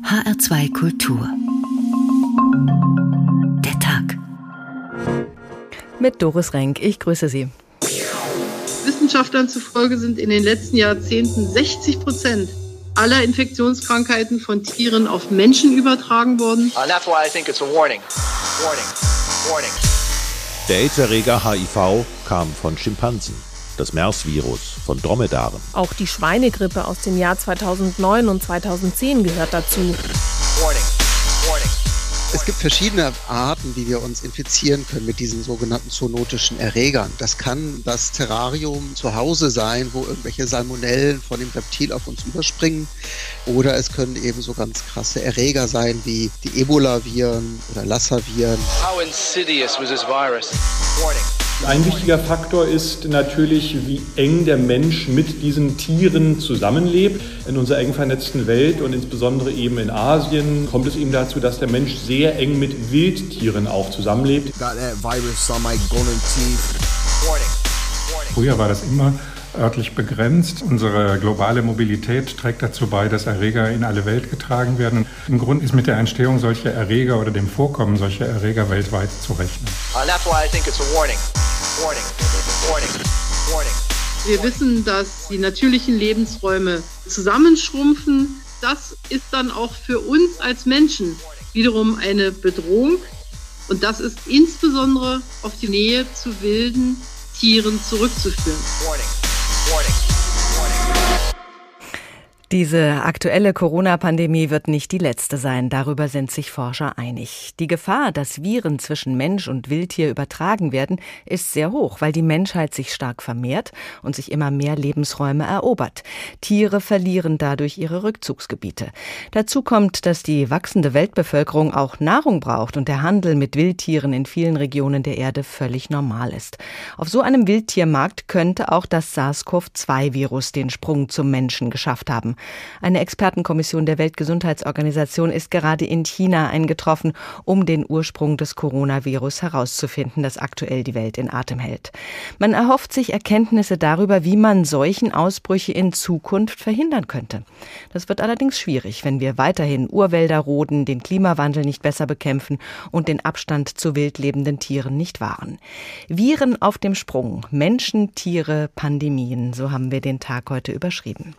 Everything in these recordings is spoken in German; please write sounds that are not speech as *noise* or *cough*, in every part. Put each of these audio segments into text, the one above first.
HR2 Kultur. Der Tag. Mit Doris Renk. Ich grüße Sie. Wissenschaftlern zufolge sind in den letzten Jahrzehnten 60 Prozent aller Infektionskrankheiten von Tieren auf Menschen übertragen worden. Der AIDS-Erreger HIV kam von Schimpansen das MERS-Virus von Dromedaren. Auch die Schweinegrippe aus dem Jahr 2009 und 2010 gehört dazu. Warning. Warning. Es gibt verschiedene Arten, wie wir uns infizieren können mit diesen sogenannten zoonotischen Erregern. Das kann das Terrarium zu Hause sein, wo irgendwelche Salmonellen von dem Reptil auf uns überspringen. Oder es können eben so ganz krasse Erreger sein wie die Ebola-Viren oder Lassa-Viren. How insidious was this virus? Warning. Ein wichtiger Faktor ist natürlich, wie eng der Mensch mit diesen Tieren zusammenlebt. In unserer eng vernetzten Welt und insbesondere eben in Asien kommt es eben dazu, dass der Mensch sehr eng mit Wildtieren auch zusammenlebt. Früher war das immer örtlich begrenzt. Unsere globale Mobilität trägt dazu bei, dass Erreger in alle Welt getragen werden. Im Grunde ist mit der Entstehung solcher Erreger oder dem Vorkommen solcher Erreger weltweit zu rechnen. Wir wissen, dass die natürlichen Lebensräume zusammenschrumpfen. Das ist dann auch für uns als Menschen wiederum eine Bedrohung. Und das ist insbesondere auf die Nähe zu wilden Tieren zurückzuführen. Warning. Warning. Diese aktuelle Corona-Pandemie wird nicht die letzte sein, darüber sind sich Forscher einig. Die Gefahr, dass Viren zwischen Mensch und Wildtier übertragen werden, ist sehr hoch, weil die Menschheit sich stark vermehrt und sich immer mehr Lebensräume erobert. Tiere verlieren dadurch ihre Rückzugsgebiete. Dazu kommt, dass die wachsende Weltbevölkerung auch Nahrung braucht und der Handel mit Wildtieren in vielen Regionen der Erde völlig normal ist. Auf so einem Wildtiermarkt könnte auch das SARS-CoV-2-Virus den Sprung zum Menschen geschafft haben. Eine Expertenkommission der Weltgesundheitsorganisation ist gerade in China eingetroffen, um den Ursprung des Coronavirus herauszufinden, das aktuell die Welt in Atem hält. Man erhofft sich Erkenntnisse darüber, wie man solchen Ausbrüche in Zukunft verhindern könnte. Das wird allerdings schwierig, wenn wir weiterhin Urwälder roden, den Klimawandel nicht besser bekämpfen und den Abstand zu wild lebenden Tieren nicht wahren. Viren auf dem Sprung, Menschen, Tiere, Pandemien, so haben wir den Tag heute überschrieben.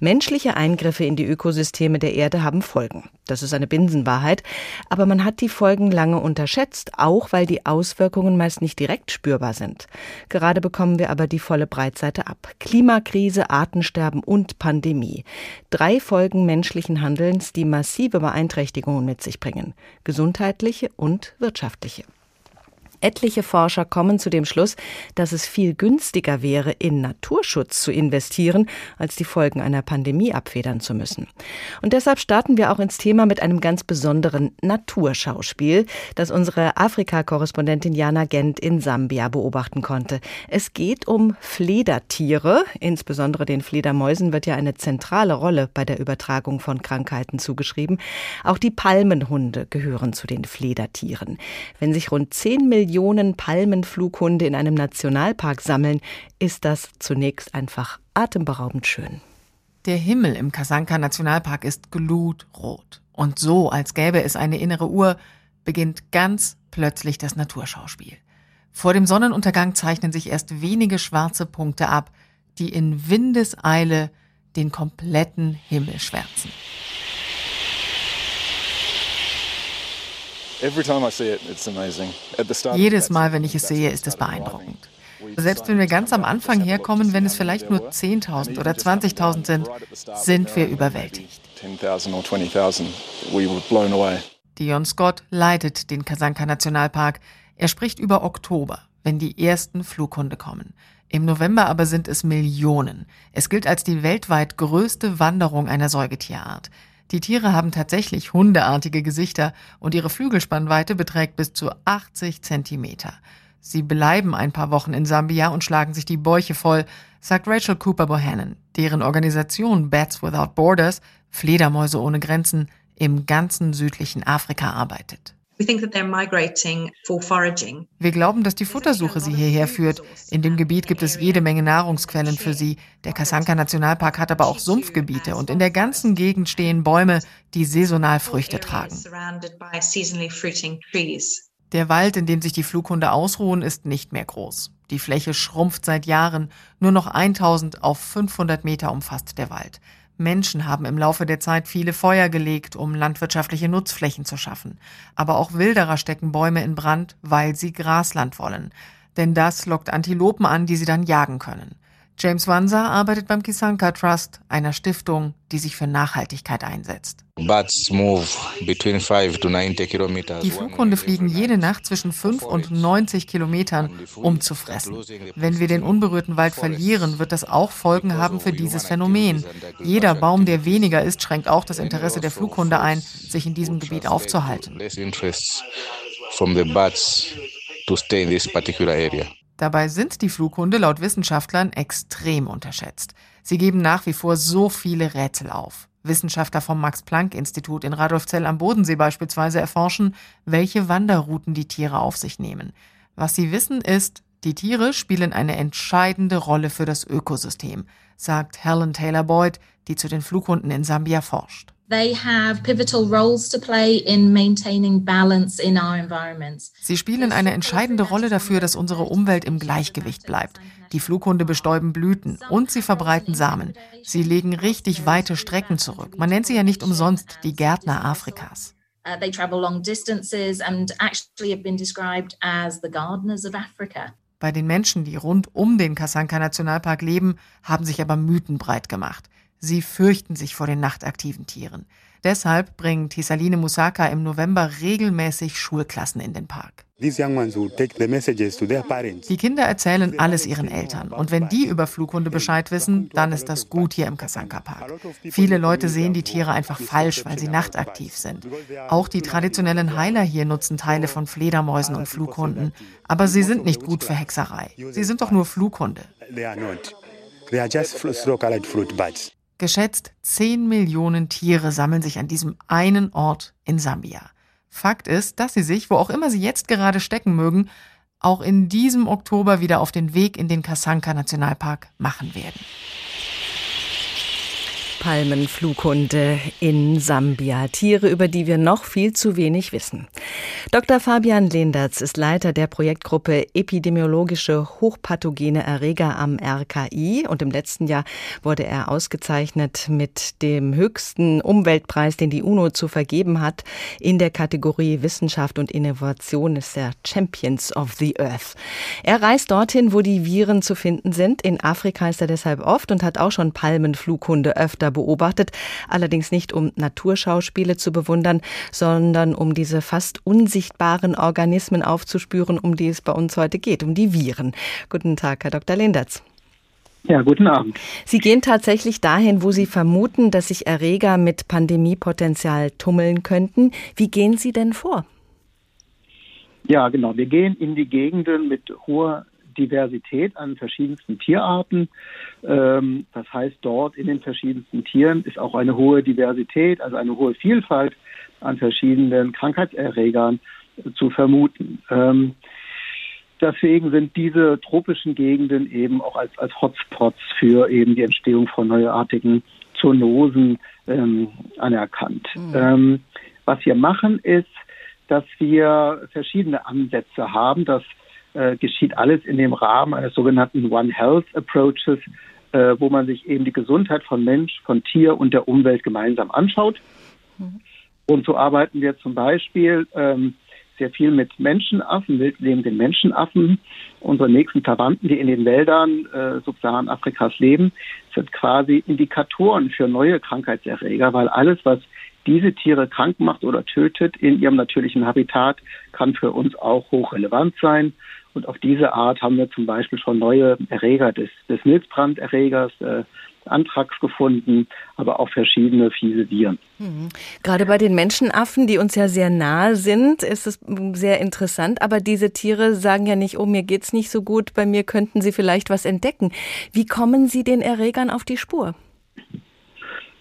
Menschliche Eingriffe in die Ökosysteme der Erde haben Folgen. Das ist eine Binsenwahrheit. Aber man hat die Folgen lange unterschätzt, auch weil die Auswirkungen meist nicht direkt spürbar sind. Gerade bekommen wir aber die volle Breitseite ab. Klimakrise, Artensterben und Pandemie. Drei Folgen menschlichen Handelns, die massive Beeinträchtigungen mit sich bringen. Gesundheitliche und wirtschaftliche. Etliche Forscher kommen zu dem Schluss, dass es viel günstiger wäre, in Naturschutz zu investieren, als die Folgen einer Pandemie abfedern zu müssen. Und deshalb starten wir auch ins Thema mit einem ganz besonderen Naturschauspiel, das unsere Afrika-Korrespondentin Jana Gent in Sambia beobachten konnte. Es geht um Fledertiere. Insbesondere den Fledermäusen wird ja eine zentrale Rolle bei der Übertragung von Krankheiten zugeschrieben. Auch die Palmenhunde gehören zu den Fledertieren. Wenn sich rund 10 Millionen Millionen Palmenflughunde in einem Nationalpark sammeln, ist das zunächst einfach atemberaubend schön. Der Himmel im Kasanka Nationalpark ist glutrot. Und so, als gäbe es eine innere Uhr, beginnt ganz plötzlich das Naturschauspiel. Vor dem Sonnenuntergang zeichnen sich erst wenige schwarze Punkte ab, die in Windeseile den kompletten Himmel schwärzen. Jedes Mal, wenn ich es sehe, ist es beeindruckend. Selbst wenn wir ganz am Anfang herkommen, wenn es vielleicht nur 10.000 oder 20.000 sind, sind wir überwältigt. Dion Scott leitet den Kasanka Nationalpark. Er spricht über Oktober, wenn die ersten Flughunde kommen. Im November aber sind es Millionen. Es gilt als die weltweit größte Wanderung einer Säugetierart. Die Tiere haben tatsächlich hundeartige Gesichter und ihre Flügelspannweite beträgt bis zu 80 Zentimeter. Sie bleiben ein paar Wochen in Sambia und schlagen sich die Bäuche voll, sagt Rachel Cooper Bohannon, deren Organisation Bats Without Borders, Fledermäuse ohne Grenzen, im ganzen südlichen Afrika arbeitet. Wir glauben, dass die Futtersuche sie hierher führt. In dem Gebiet gibt es jede Menge Nahrungsquellen für sie. Der Kasanka Nationalpark hat aber auch Sumpfgebiete und in der ganzen Gegend stehen Bäume, die saisonal Früchte tragen. Der Wald, in dem sich die Flughunde ausruhen, ist nicht mehr groß. Die Fläche schrumpft seit Jahren. Nur noch 1000 auf 500 Meter umfasst der Wald. Menschen haben im Laufe der Zeit viele Feuer gelegt, um landwirtschaftliche Nutzflächen zu schaffen. Aber auch Wilderer stecken Bäume in Brand, weil sie Grasland wollen. Denn das lockt Antilopen an, die sie dann jagen können. James Wanser arbeitet beim Kisanka Trust, einer Stiftung, die sich für Nachhaltigkeit einsetzt. Die Flughunde fliegen jede Nacht zwischen 5 und 90 Kilometern, um zu fressen. Wenn wir den unberührten Wald verlieren, wird das auch Folgen haben für dieses Phänomen. Jeder Baum, der weniger ist, schränkt auch das Interesse der Flughunde ein, sich in diesem Gebiet aufzuhalten. Dabei sind die Flughunde laut Wissenschaftlern extrem unterschätzt. Sie geben nach wie vor so viele Rätsel auf. Wissenschaftler vom Max-Planck-Institut in Radolfzell am Bodensee beispielsweise erforschen, welche Wanderrouten die Tiere auf sich nehmen. Was sie wissen ist, die Tiere spielen eine entscheidende Rolle für das Ökosystem, sagt Helen Taylor Boyd, die zu den Flughunden in Sambia forscht. They have pivotal roles to play in maintaining balance in our environments. Sie spielen eine entscheidende Rolle dafür, dass unsere Umwelt im Gleichgewicht bleibt. Die Flughunde bestäuben Blüten und sie verbreiten Samen. Sie legen richtig weite Strecken zurück. Man nennt sie ja nicht umsonst die Gärtner Afrikas. Uh, they travel long distances and actually have been described as the gardeners of Africa. Bei den Menschen, die rund um den Kasanka Nationalpark leben, haben sich aber Mythen breit gemacht. Sie fürchten sich vor den nachtaktiven Tieren. Deshalb bringen Tisaline Musaka im November regelmäßig Schulklassen in den Park. Die Kinder erzählen alles ihren Eltern. Und wenn die über Flughunde Bescheid wissen, dann ist das gut hier im Kasanka Park. Viele Leute sehen die Tiere einfach falsch, weil sie nachtaktiv sind. Auch die traditionellen Heiler hier nutzen Teile von Fledermäusen und Flughunden. Aber sie sind nicht gut für Hexerei. Sie sind doch nur Flughunde. They are just slow-colored fruit birds. Geschätzt 10 Millionen Tiere sammeln sich an diesem einen Ort in Sambia. Fakt ist, dass sie sich, wo auch immer sie jetzt gerade stecken mögen, auch in diesem Oktober wieder auf den Weg in den Kasanka Nationalpark machen werden. Palmenflughunde in Sambia. Tiere, über die wir noch viel zu wenig wissen. Dr. Fabian Lendertz ist Leiter der Projektgruppe Epidemiologische hochpathogene Erreger am RKI und im letzten Jahr wurde er ausgezeichnet mit dem höchsten Umweltpreis, den die UNO zu vergeben hat. In der Kategorie Wissenschaft und Innovation ist er Champions of the Earth. Er reist dorthin, wo die Viren zu finden sind. In Afrika ist er deshalb oft und hat auch schon Palmenflughunde öfter öfter beobachtet, allerdings nicht um Naturschauspiele zu bewundern, sondern um diese fast unsichtbaren Organismen aufzuspüren, um die es bei uns heute geht, um die Viren. Guten Tag, Herr Dr. Lindertz. Ja, guten Abend. Sie gehen tatsächlich dahin, wo Sie vermuten, dass sich Erreger mit Pandemiepotenzial tummeln könnten. Wie gehen Sie denn vor? Ja, genau. Wir gehen in die Gegenden mit hoher Diversität an verschiedensten Tierarten. Ähm, das heißt, dort in den verschiedensten Tieren ist auch eine hohe Diversität, also eine hohe Vielfalt an verschiedenen Krankheitserregern zu vermuten. Ähm, deswegen sind diese tropischen Gegenden eben auch als, als Hotspots für eben die Entstehung von neuartigen Zoonosen ähm, anerkannt. Mhm. Ähm, was wir machen ist, dass wir verschiedene Ansätze haben, dass äh, geschieht alles in dem Rahmen eines sogenannten One Health Approaches, äh, wo man sich eben die Gesundheit von Mensch, von Tier und der Umwelt gemeinsam anschaut. Mhm. Und so arbeiten wir zum Beispiel ähm, sehr viel mit Menschenaffen, wildlebenden Menschenaffen. Unsere nächsten Verwandten, die in den Wäldern äh, Subsaharan Afrikas leben, sind quasi Indikatoren für neue Krankheitserreger, weil alles, was diese Tiere krank macht oder tötet in ihrem natürlichen Habitat, kann für uns auch hochrelevant sein. Und auf diese Art haben wir zum Beispiel schon neue Erreger des, des Milzbranderregers, äh, Anthrax gefunden, aber auch verschiedene fiese Viren. Mhm. Gerade bei den Menschenaffen, die uns ja sehr nahe sind, ist es sehr interessant. Aber diese Tiere sagen ja nicht, oh, mir geht's nicht so gut, bei mir könnten sie vielleicht was entdecken. Wie kommen Sie den Erregern auf die Spur?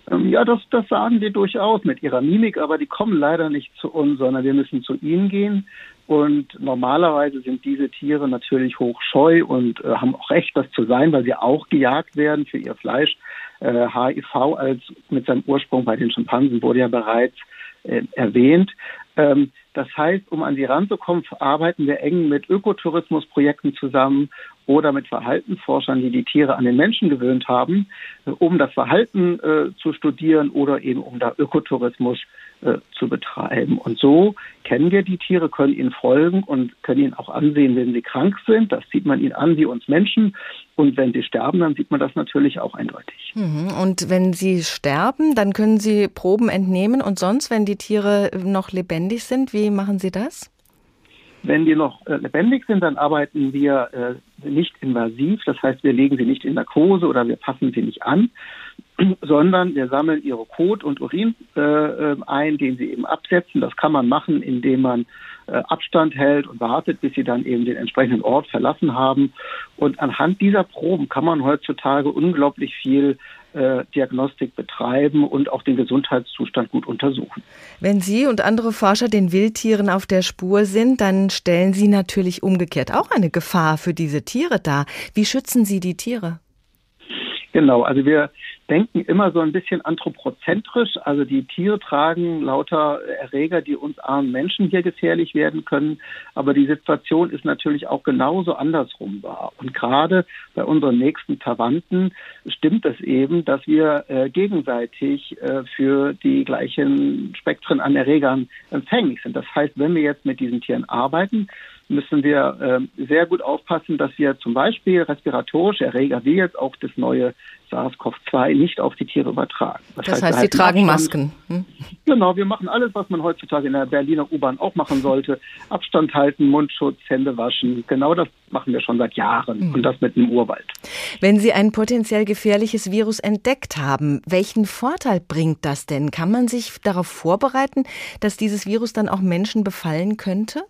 Ähm, ja, das, das sagen die durchaus mit ihrer Mimik, aber die kommen leider nicht zu uns, sondern wir müssen zu ihnen gehen. Und normalerweise sind diese Tiere natürlich hochscheu und äh, haben auch Recht, das zu sein, weil sie auch gejagt werden für ihr Fleisch. Äh, HIV als mit seinem Ursprung bei den Schimpansen wurde ja bereits äh, erwähnt. Ähm, das heißt, um an sie ranzukommen, arbeiten wir eng mit Ökotourismusprojekten zusammen oder mit Verhaltensforschern, die die Tiere an den Menschen gewöhnt haben, äh, um das Verhalten äh, zu studieren oder eben um da Ökotourismus äh, zu betreiben. Und so kennen wir die Tiere, können ihnen folgen und können ihnen auch ansehen, wenn sie krank sind. Das sieht man ihnen an wie uns Menschen. Und wenn sie sterben, dann sieht man das natürlich auch eindeutig. Mhm. Und wenn sie sterben, dann können Sie Proben entnehmen. Und sonst, wenn die Tiere noch lebendig sind, wie machen Sie das? Wenn die noch äh, lebendig sind, dann arbeiten wir äh, nicht invasiv. Das heißt, wir legen sie nicht in Narkose oder wir passen sie nicht an, *clears throat* sondern wir sammeln ihre Kot und Urin äh, ein, den sie eben absetzen. Das kann man machen, indem man Abstand hält und wartet, bis sie dann eben den entsprechenden Ort verlassen haben. Und anhand dieser Proben kann man heutzutage unglaublich viel äh, Diagnostik betreiben und auch den Gesundheitszustand gut untersuchen. Wenn Sie und andere Forscher den Wildtieren auf der Spur sind, dann stellen Sie natürlich umgekehrt auch eine Gefahr für diese Tiere dar. Wie schützen Sie die Tiere? Genau, also wir denken immer so ein bisschen anthropozentrisch. Also die Tiere tragen lauter Erreger, die uns armen Menschen hier gefährlich werden können. Aber die Situation ist natürlich auch genauso andersrum wahr. Und gerade bei unseren nächsten Verwandten stimmt es eben, dass wir äh, gegenseitig äh, für die gleichen Spektren an Erregern empfänglich sind. Das heißt, wenn wir jetzt mit diesen Tieren arbeiten, müssen wir äh, sehr gut aufpassen, dass wir zum Beispiel respiratorische Erreger wie jetzt auch das neue SARS-CoV-2 nicht auf die Tiere übertragen. Das, das heißt, heißt sie tragen Abstand. Masken. Hm? Genau, wir machen alles, was man heutzutage in der Berliner U-Bahn auch machen sollte. Abstand halten, Mundschutz, Hände waschen. Genau das machen wir schon seit Jahren hm. und das mit dem Urwald. Wenn Sie ein potenziell gefährliches Virus entdeckt haben, welchen Vorteil bringt das denn? Kann man sich darauf vorbereiten, dass dieses Virus dann auch Menschen befallen könnte?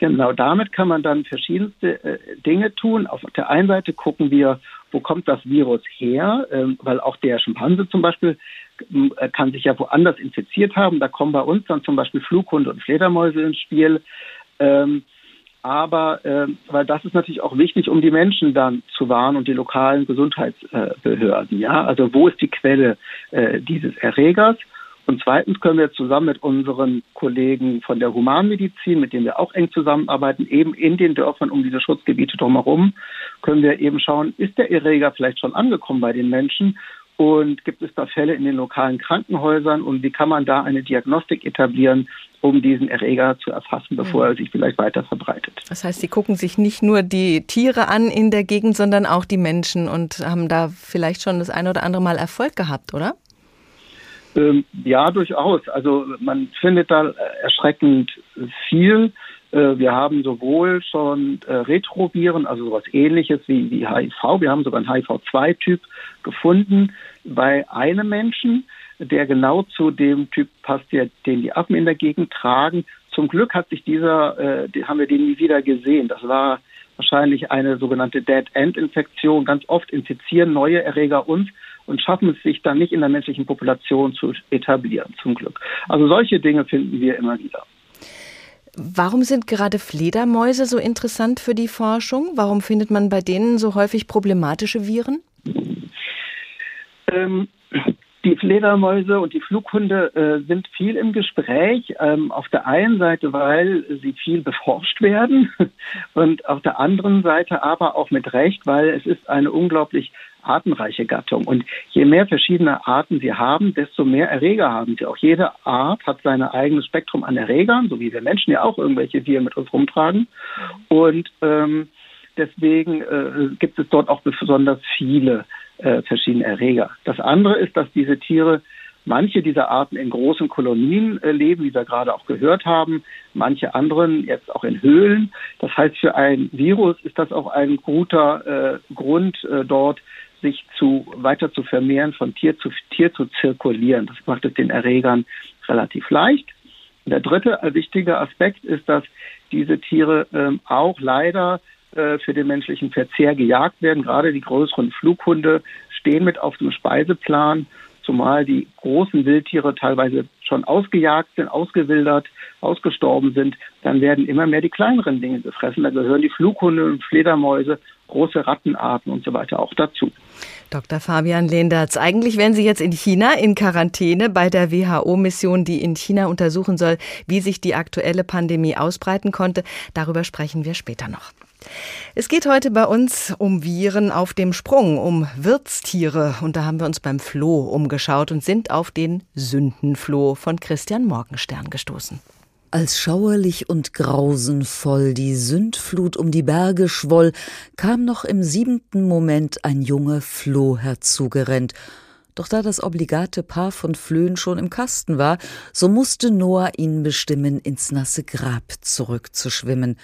Genau, damit kann man dann verschiedenste äh, Dinge tun. Auf der einen Seite gucken wir, wo kommt das Virus her, ähm, weil auch der Schimpanse zum Beispiel äh, kann sich ja woanders infiziert haben. Da kommen bei uns dann zum Beispiel Flughunde und Fledermäuse ins Spiel. Ähm, aber äh, weil das ist natürlich auch wichtig, um die Menschen dann zu warnen und die lokalen Gesundheitsbehörden. Ja, also wo ist die Quelle äh, dieses Erregers? Und zweitens können wir zusammen mit unseren Kollegen von der Humanmedizin, mit denen wir auch eng zusammenarbeiten, eben in den Dörfern um diese Schutzgebiete drumherum, können wir eben schauen, ist der Erreger vielleicht schon angekommen bei den Menschen und gibt es da Fälle in den lokalen Krankenhäusern und wie kann man da eine Diagnostik etablieren, um diesen Erreger zu erfassen, bevor mhm. er sich vielleicht weiter verbreitet. Das heißt, Sie gucken sich nicht nur die Tiere an in der Gegend, sondern auch die Menschen und haben da vielleicht schon das eine oder andere Mal Erfolg gehabt, oder? Ähm, ja, durchaus. Also man findet da erschreckend viel. Äh, wir haben sowohl schon äh, Retroviren, also sowas ähnliches wie, HIV. Wir haben sogar einen HIV-2-Typ gefunden bei einem Menschen, der genau zu dem Typ passt, den die Affen in der Gegend tragen. Zum Glück hat sich dieser, äh, haben wir den nie wieder gesehen. Das war wahrscheinlich eine sogenannte Dead-End-Infektion. Ganz oft infizieren neue Erreger uns und schaffen es sich dann nicht in der menschlichen Population zu etablieren, zum Glück. Also solche Dinge finden wir immer wieder. Warum sind gerade Fledermäuse so interessant für die Forschung? Warum findet man bei denen so häufig problematische Viren? Ähm, die Fledermäuse und die Flughunde äh, sind viel im Gespräch. Ähm, auf der einen Seite, weil sie viel beforscht werden *laughs* und auf der anderen Seite aber auch mit Recht, weil es ist eine unglaublich artenreiche Gattung. Und je mehr verschiedene Arten sie haben, desto mehr Erreger haben sie. Auch jede Art hat sein eigenes Spektrum an Erregern, so wie wir Menschen ja auch irgendwelche Viren mit uns rumtragen. Und ähm, deswegen äh, gibt es dort auch besonders viele äh, verschiedene Erreger. Das andere ist, dass diese Tiere manche dieser Arten in großen Kolonien äh, leben, wie wir gerade auch gehört haben, manche anderen jetzt auch in Höhlen. Das heißt, für ein Virus ist das auch ein guter äh, Grund, äh, dort sich zu, weiter zu vermehren, von Tier zu Tier zu zirkulieren. Das macht es den Erregern relativ leicht. Und der dritte wichtige Aspekt ist, dass diese Tiere ähm, auch leider äh, für den menschlichen Verzehr gejagt werden. Gerade die größeren Flughunde stehen mit auf dem Speiseplan. zumal die großen Wildtiere teilweise schon ausgejagt sind, ausgewildert, ausgestorben sind, dann werden immer mehr die kleineren Dinge gefressen. Da gehören die Flughunde und Fledermäuse, große Rattenarten und so weiter auch dazu. Dr. Fabian Lehndertz, eigentlich wären Sie jetzt in China in Quarantäne bei der WHO-Mission, die in China untersuchen soll, wie sich die aktuelle Pandemie ausbreiten konnte. Darüber sprechen wir später noch. Es geht heute bei uns um Viren auf dem Sprung, um Wirtstiere. Und da haben wir uns beim Floh umgeschaut und sind auf den Sündenfloh von Christian Morgenstern gestoßen. Als schauerlich und grausenvoll die Sündflut um die Berge schwoll, kam noch im siebenten Moment ein junger Floh herzugerennt. Doch da das obligate Paar von Flöhen schon im Kasten war, so musste Noah ihn bestimmen, ins nasse Grab zurückzuschwimmen.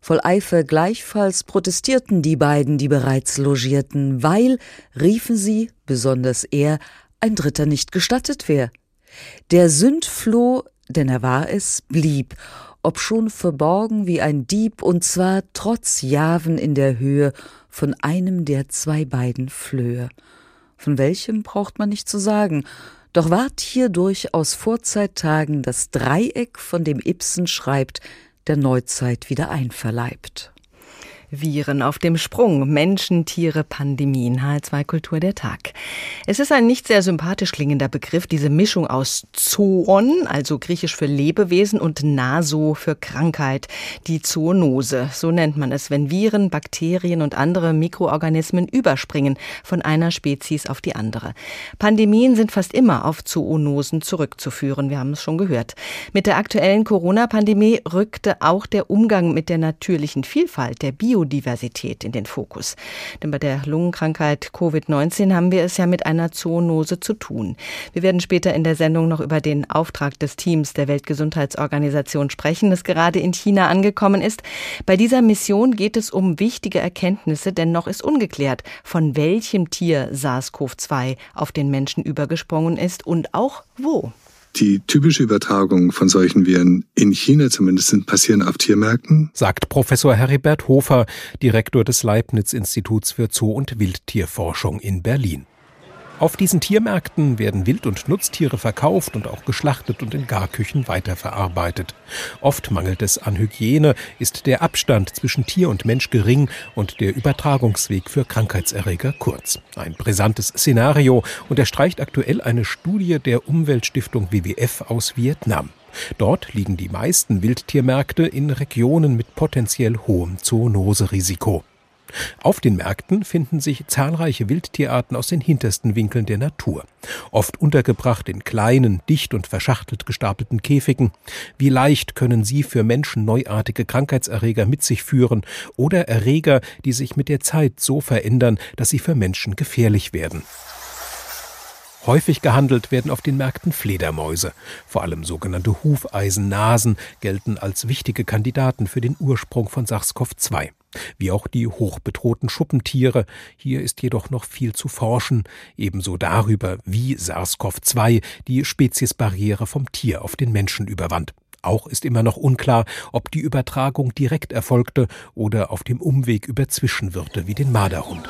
Voll Eifer gleichfalls protestierten die beiden, die bereits logierten, weil, riefen sie, besonders er, ein Dritter nicht gestattet wär. Der Sündfloh denn er war es, blieb, obschon verborgen wie ein Dieb, und zwar trotz Javen in der Höhe von einem der zwei beiden Flöhe. Von welchem braucht man nicht zu sagen, doch ward hier durchaus Vorzeittagen das Dreieck, von dem Ibsen schreibt, der Neuzeit wieder einverleibt. Viren auf dem Sprung, Menschen, Tiere, Pandemien, H2 Kultur der Tag. Es ist ein nicht sehr sympathisch klingender Begriff, diese Mischung aus Zoon, also griechisch für Lebewesen, und Naso für Krankheit, die Zoonose. So nennt man es, wenn Viren, Bakterien und andere Mikroorganismen überspringen von einer Spezies auf die andere. Pandemien sind fast immer auf Zoonosen zurückzuführen, wir haben es schon gehört. Mit der aktuellen Corona-Pandemie rückte auch der Umgang mit der natürlichen Vielfalt, der Bio Biodiversität in den Fokus. Denn bei der Lungenkrankheit Covid-19 haben wir es ja mit einer Zoonose zu tun. Wir werden später in der Sendung noch über den Auftrag des Teams der Weltgesundheitsorganisation sprechen, das gerade in China angekommen ist. Bei dieser Mission geht es um wichtige Erkenntnisse, denn noch ist ungeklärt, von welchem Tier SARS-CoV-2 auf den Menschen übergesprungen ist und auch wo. Die typische Übertragung von solchen Viren in China zumindest passieren auf Tiermärkten, sagt Professor Heribert Hofer, Direktor des Leibniz-Instituts für Zoo- und Wildtierforschung in Berlin. Auf diesen Tiermärkten werden Wild- und Nutztiere verkauft und auch geschlachtet und in Garküchen weiterverarbeitet. Oft mangelt es an Hygiene, ist der Abstand zwischen Tier und Mensch gering und der Übertragungsweg für Krankheitserreger kurz. Ein brisantes Szenario unterstreicht aktuell eine Studie der Umweltstiftung WWF aus Vietnam. Dort liegen die meisten Wildtiermärkte in Regionen mit potenziell hohem Zoonoserisiko. Auf den Märkten finden sich zahlreiche Wildtierarten aus den hintersten Winkeln der Natur, oft untergebracht in kleinen, dicht und verschachtelt gestapelten Käfigen. Wie leicht können sie für Menschen neuartige Krankheitserreger mit sich führen oder Erreger, die sich mit der Zeit so verändern, dass sie für Menschen gefährlich werden. Häufig gehandelt werden auf den Märkten Fledermäuse. Vor allem sogenannte Hufeisennasen gelten als wichtige Kandidaten für den Ursprung von SARS-CoV-2 wie auch die hochbedrohten Schuppentiere. Hier ist jedoch noch viel zu forschen, ebenso darüber, wie SARS-CoV-2 die Speziesbarriere vom Tier auf den Menschen überwand. Auch ist immer noch unklar, ob die Übertragung direkt erfolgte oder auf dem Umweg über Zwischenwirte wie den Marderhund.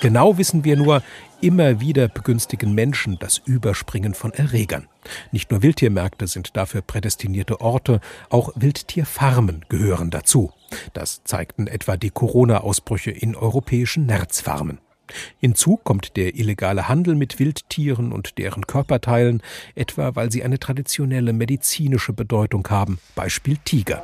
Genau wissen wir nur, immer wieder begünstigen Menschen das Überspringen von Erregern. Nicht nur Wildtiermärkte sind dafür prädestinierte Orte, auch Wildtierfarmen gehören dazu. Das zeigten etwa die Corona-Ausbrüche in europäischen Nerzfarmen. Hinzu kommt der illegale Handel mit Wildtieren und deren Körperteilen, etwa weil sie eine traditionelle medizinische Bedeutung haben, Beispiel Tiger.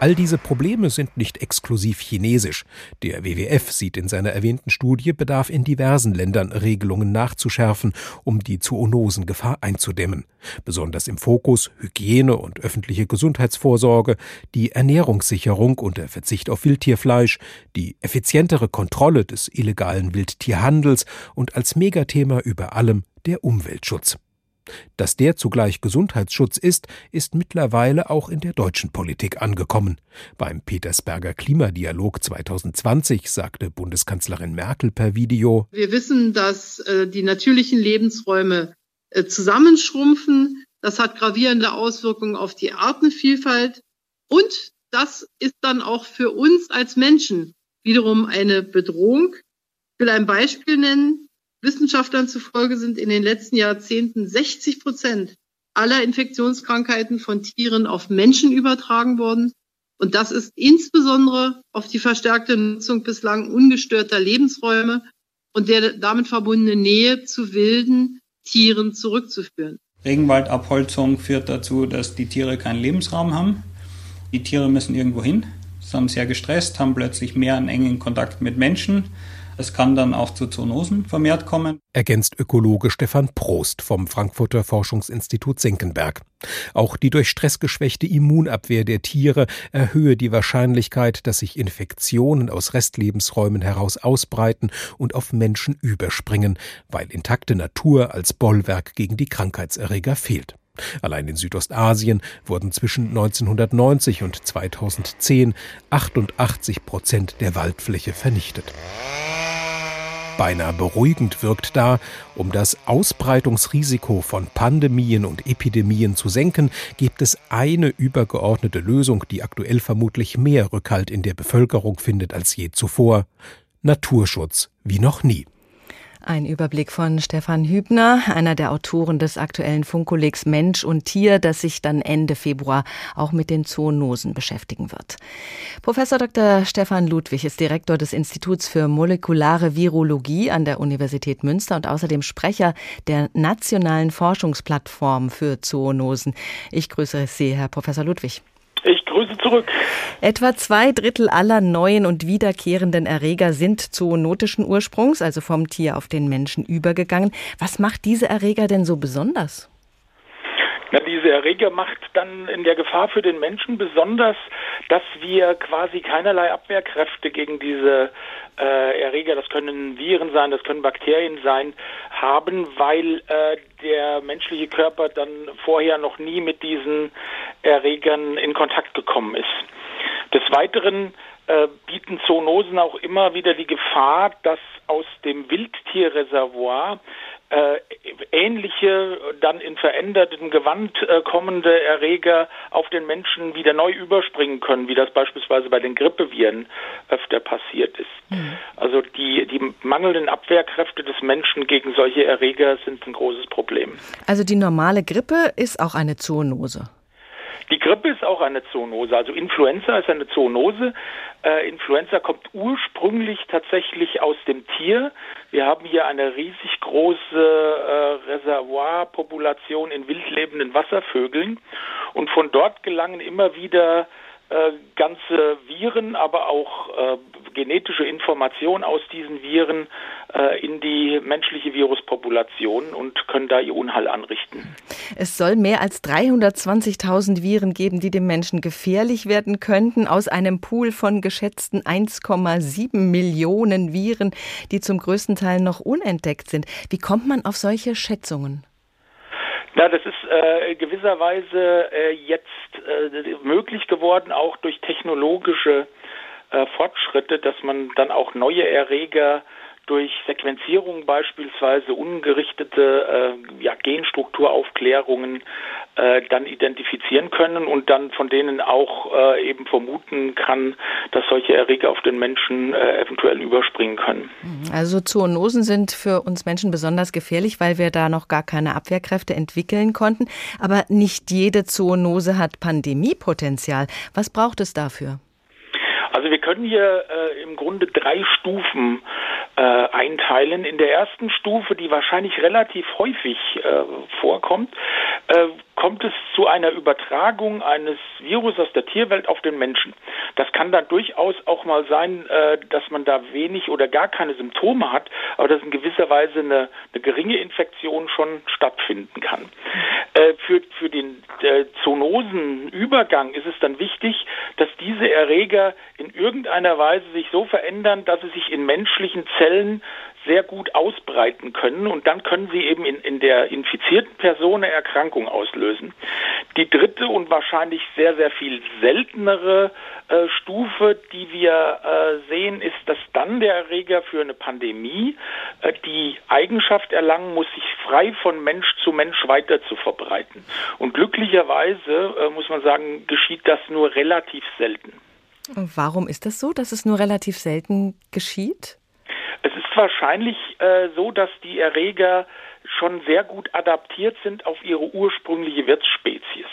All diese Probleme sind nicht exklusiv chinesisch. Der WWF sieht in seiner erwähnten Studie Bedarf in diversen Ländern Regelungen nachzuschärfen, um die Zoonosengefahr einzudämmen. Besonders im Fokus Hygiene und öffentliche Gesundheitsvorsorge, die Ernährungssicherung und der Verzicht auf Wildtierfleisch, die effizientere Kontrolle des illegalen Wildtierhandels und als Megathema über allem der Umweltschutz. Dass der zugleich Gesundheitsschutz ist, ist mittlerweile auch in der deutschen Politik angekommen. Beim Petersberger Klimadialog 2020 sagte Bundeskanzlerin Merkel per Video Wir wissen, dass äh, die natürlichen Lebensräume äh, zusammenschrumpfen. Das hat gravierende Auswirkungen auf die Artenvielfalt. Und das ist dann auch für uns als Menschen wiederum eine Bedrohung. Ich will ein Beispiel nennen. Wissenschaftlern zufolge sind in den letzten Jahrzehnten 60 Prozent aller Infektionskrankheiten von Tieren auf Menschen übertragen worden. Und das ist insbesondere auf die verstärkte Nutzung bislang ungestörter Lebensräume und der damit verbundene Nähe zu wilden Tieren zurückzuführen. Regenwaldabholzung führt dazu, dass die Tiere keinen Lebensraum haben. Die Tiere müssen irgendwo hin, sind sehr gestresst, haben plötzlich mehr einen engen Kontakt mit Menschen es kann dann auch zu Zoonosen vermehrt kommen. Ergänzt Ökologe Stefan Prost vom Frankfurter Forschungsinstitut Senckenberg. Auch die durch Stress geschwächte Immunabwehr der Tiere erhöhe die Wahrscheinlichkeit, dass sich Infektionen aus Restlebensräumen heraus ausbreiten und auf Menschen überspringen, weil intakte Natur als Bollwerk gegen die Krankheitserreger fehlt. Allein in Südostasien wurden zwischen 1990 und 2010 88 Prozent der Waldfläche vernichtet. Beinahe beruhigend wirkt da, um das Ausbreitungsrisiko von Pandemien und Epidemien zu senken, gibt es eine übergeordnete Lösung, die aktuell vermutlich mehr Rückhalt in der Bevölkerung findet als je zuvor. Naturschutz wie noch nie. Ein Überblick von Stefan Hübner, einer der Autoren des aktuellen Funkkollegs Mensch und Tier, das sich dann Ende Februar auch mit den Zoonosen beschäftigen wird. Professor Dr. Stefan Ludwig ist Direktor des Instituts für molekulare Virologie an der Universität Münster und außerdem Sprecher der nationalen Forschungsplattform für Zoonosen. Ich grüße Sie, Herr Professor Ludwig. Grüße zurück. Etwa zwei Drittel aller neuen und wiederkehrenden Erreger sind zoonotischen Ursprungs, also vom Tier auf den Menschen übergegangen. Was macht diese Erreger denn so besonders? Na, diese Erreger macht dann in der Gefahr für den Menschen besonders, dass wir quasi keinerlei Abwehrkräfte gegen diese äh, Erreger, das können Viren sein, das können Bakterien sein, haben, weil äh, der menschliche Körper dann vorher noch nie mit diesen Erregern in Kontakt gekommen ist. Des Weiteren äh, bieten Zoonosen auch immer wieder die Gefahr, dass aus dem Wildtierreservoir ähnliche, dann in verändertem Gewand äh, kommende Erreger auf den Menschen wieder neu überspringen können, wie das beispielsweise bei den Grippeviren öfter passiert ist. Mhm. Also die, die mangelnden Abwehrkräfte des Menschen gegen solche Erreger sind ein großes Problem. Also die normale Grippe ist auch eine Zoonose. Die Grippe ist auch eine Zoonose. Also Influenza ist eine Zoonose. Äh, Influenza kommt ursprünglich tatsächlich aus dem Tier. Wir haben hier eine riesig große äh, Reservoirpopulation in wildlebenden Wasservögeln. Und von dort gelangen immer wieder ganze Viren, aber auch äh, genetische Informationen aus diesen Viren äh, in die menschliche Viruspopulation und können da ihr Unheil anrichten. Es soll mehr als 320.000 Viren geben, die dem Menschen gefährlich werden könnten, aus einem Pool von geschätzten 1,7 Millionen Viren, die zum größten Teil noch unentdeckt sind. Wie kommt man auf solche Schätzungen? Ja, das ist äh, gewisserweise äh, jetzt äh, möglich geworden, auch durch technologische äh, Fortschritte, dass man dann auch neue Erreger durch Sequenzierung beispielsweise ungerichtete äh, ja, Genstrukturaufklärungen äh, dann identifizieren können und dann von denen auch äh, eben vermuten kann, dass solche Erreger auf den Menschen äh, eventuell überspringen können. Also Zoonosen sind für uns Menschen besonders gefährlich, weil wir da noch gar keine Abwehrkräfte entwickeln konnten. Aber nicht jede Zoonose hat Pandemiepotenzial. Was braucht es dafür? Also wir können hier äh, im Grunde drei Stufen äh, einteilen. In der ersten Stufe, die wahrscheinlich relativ häufig äh, vorkommt, äh, kommt es zu einer Übertragung eines Virus aus der Tierwelt auf den Menschen. Das kann dann durchaus auch mal sein, äh, dass man da wenig oder gar keine Symptome hat, aber dass in gewisser Weise eine, eine geringe Infektion schon stattfinden kann. Äh, für, für den äh, Zoonosenübergang ist es dann wichtig, dass diese Erreger in irgendeiner Weise sich so verändern, dass sie sich in menschlichen Zellen sehr gut ausbreiten können und dann können sie eben in, in der infizierten Person eine Erkrankung auslösen. Die dritte und wahrscheinlich sehr, sehr viel seltenere äh, Stufe, die wir äh, sehen, ist, dass dann der Erreger für eine Pandemie äh, die Eigenschaft erlangen muss, sich frei von Mensch zu Mensch weiter zu verbreiten. Und glücklicherweise, äh, muss man sagen, geschieht das nur relativ selten. Und warum ist das so, dass es nur relativ selten geschieht? Es ist wahrscheinlich äh, so, dass die Erreger schon sehr gut adaptiert sind auf ihre ursprüngliche Wirtsspezies.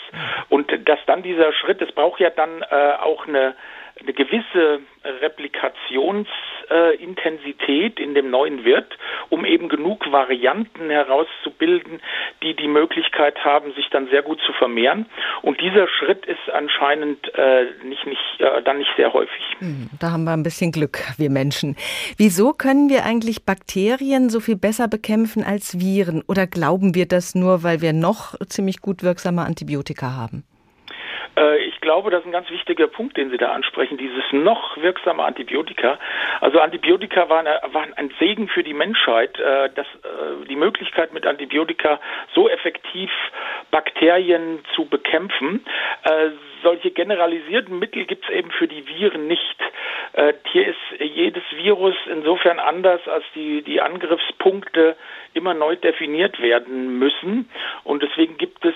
Und dass dann dieser Schritt, es braucht ja dann äh, auch eine, eine gewisse Replikationsintensität in dem neuen Wirt, um eben genug Varianten herauszubilden, die die Möglichkeit haben, sich dann sehr gut zu vermehren. Und dieser Schritt ist anscheinend äh, nicht, nicht, äh, dann nicht sehr häufig. Hm, da haben wir ein bisschen Glück, wir Menschen. Wieso können wir eigentlich Bakterien so viel besser bekämpfen als Viren? Oder glauben wir das nur, weil wir noch ziemlich gut wirksame Antibiotika haben? Äh, ich glaube, das ist ein ganz wichtiger Punkt, den Sie da ansprechen, dieses noch wirksame Antibiotika. Also Antibiotika waren, waren ein Segen für die Menschheit, äh, dass äh, die Möglichkeit mit Antibiotika so effektiv Bakterien zu bekämpfen. Solche generalisierten Mittel gibt es eben für die Viren nicht. Hier ist jedes Virus insofern anders, als die, die Angriffspunkte immer neu definiert werden müssen. Und deswegen gibt es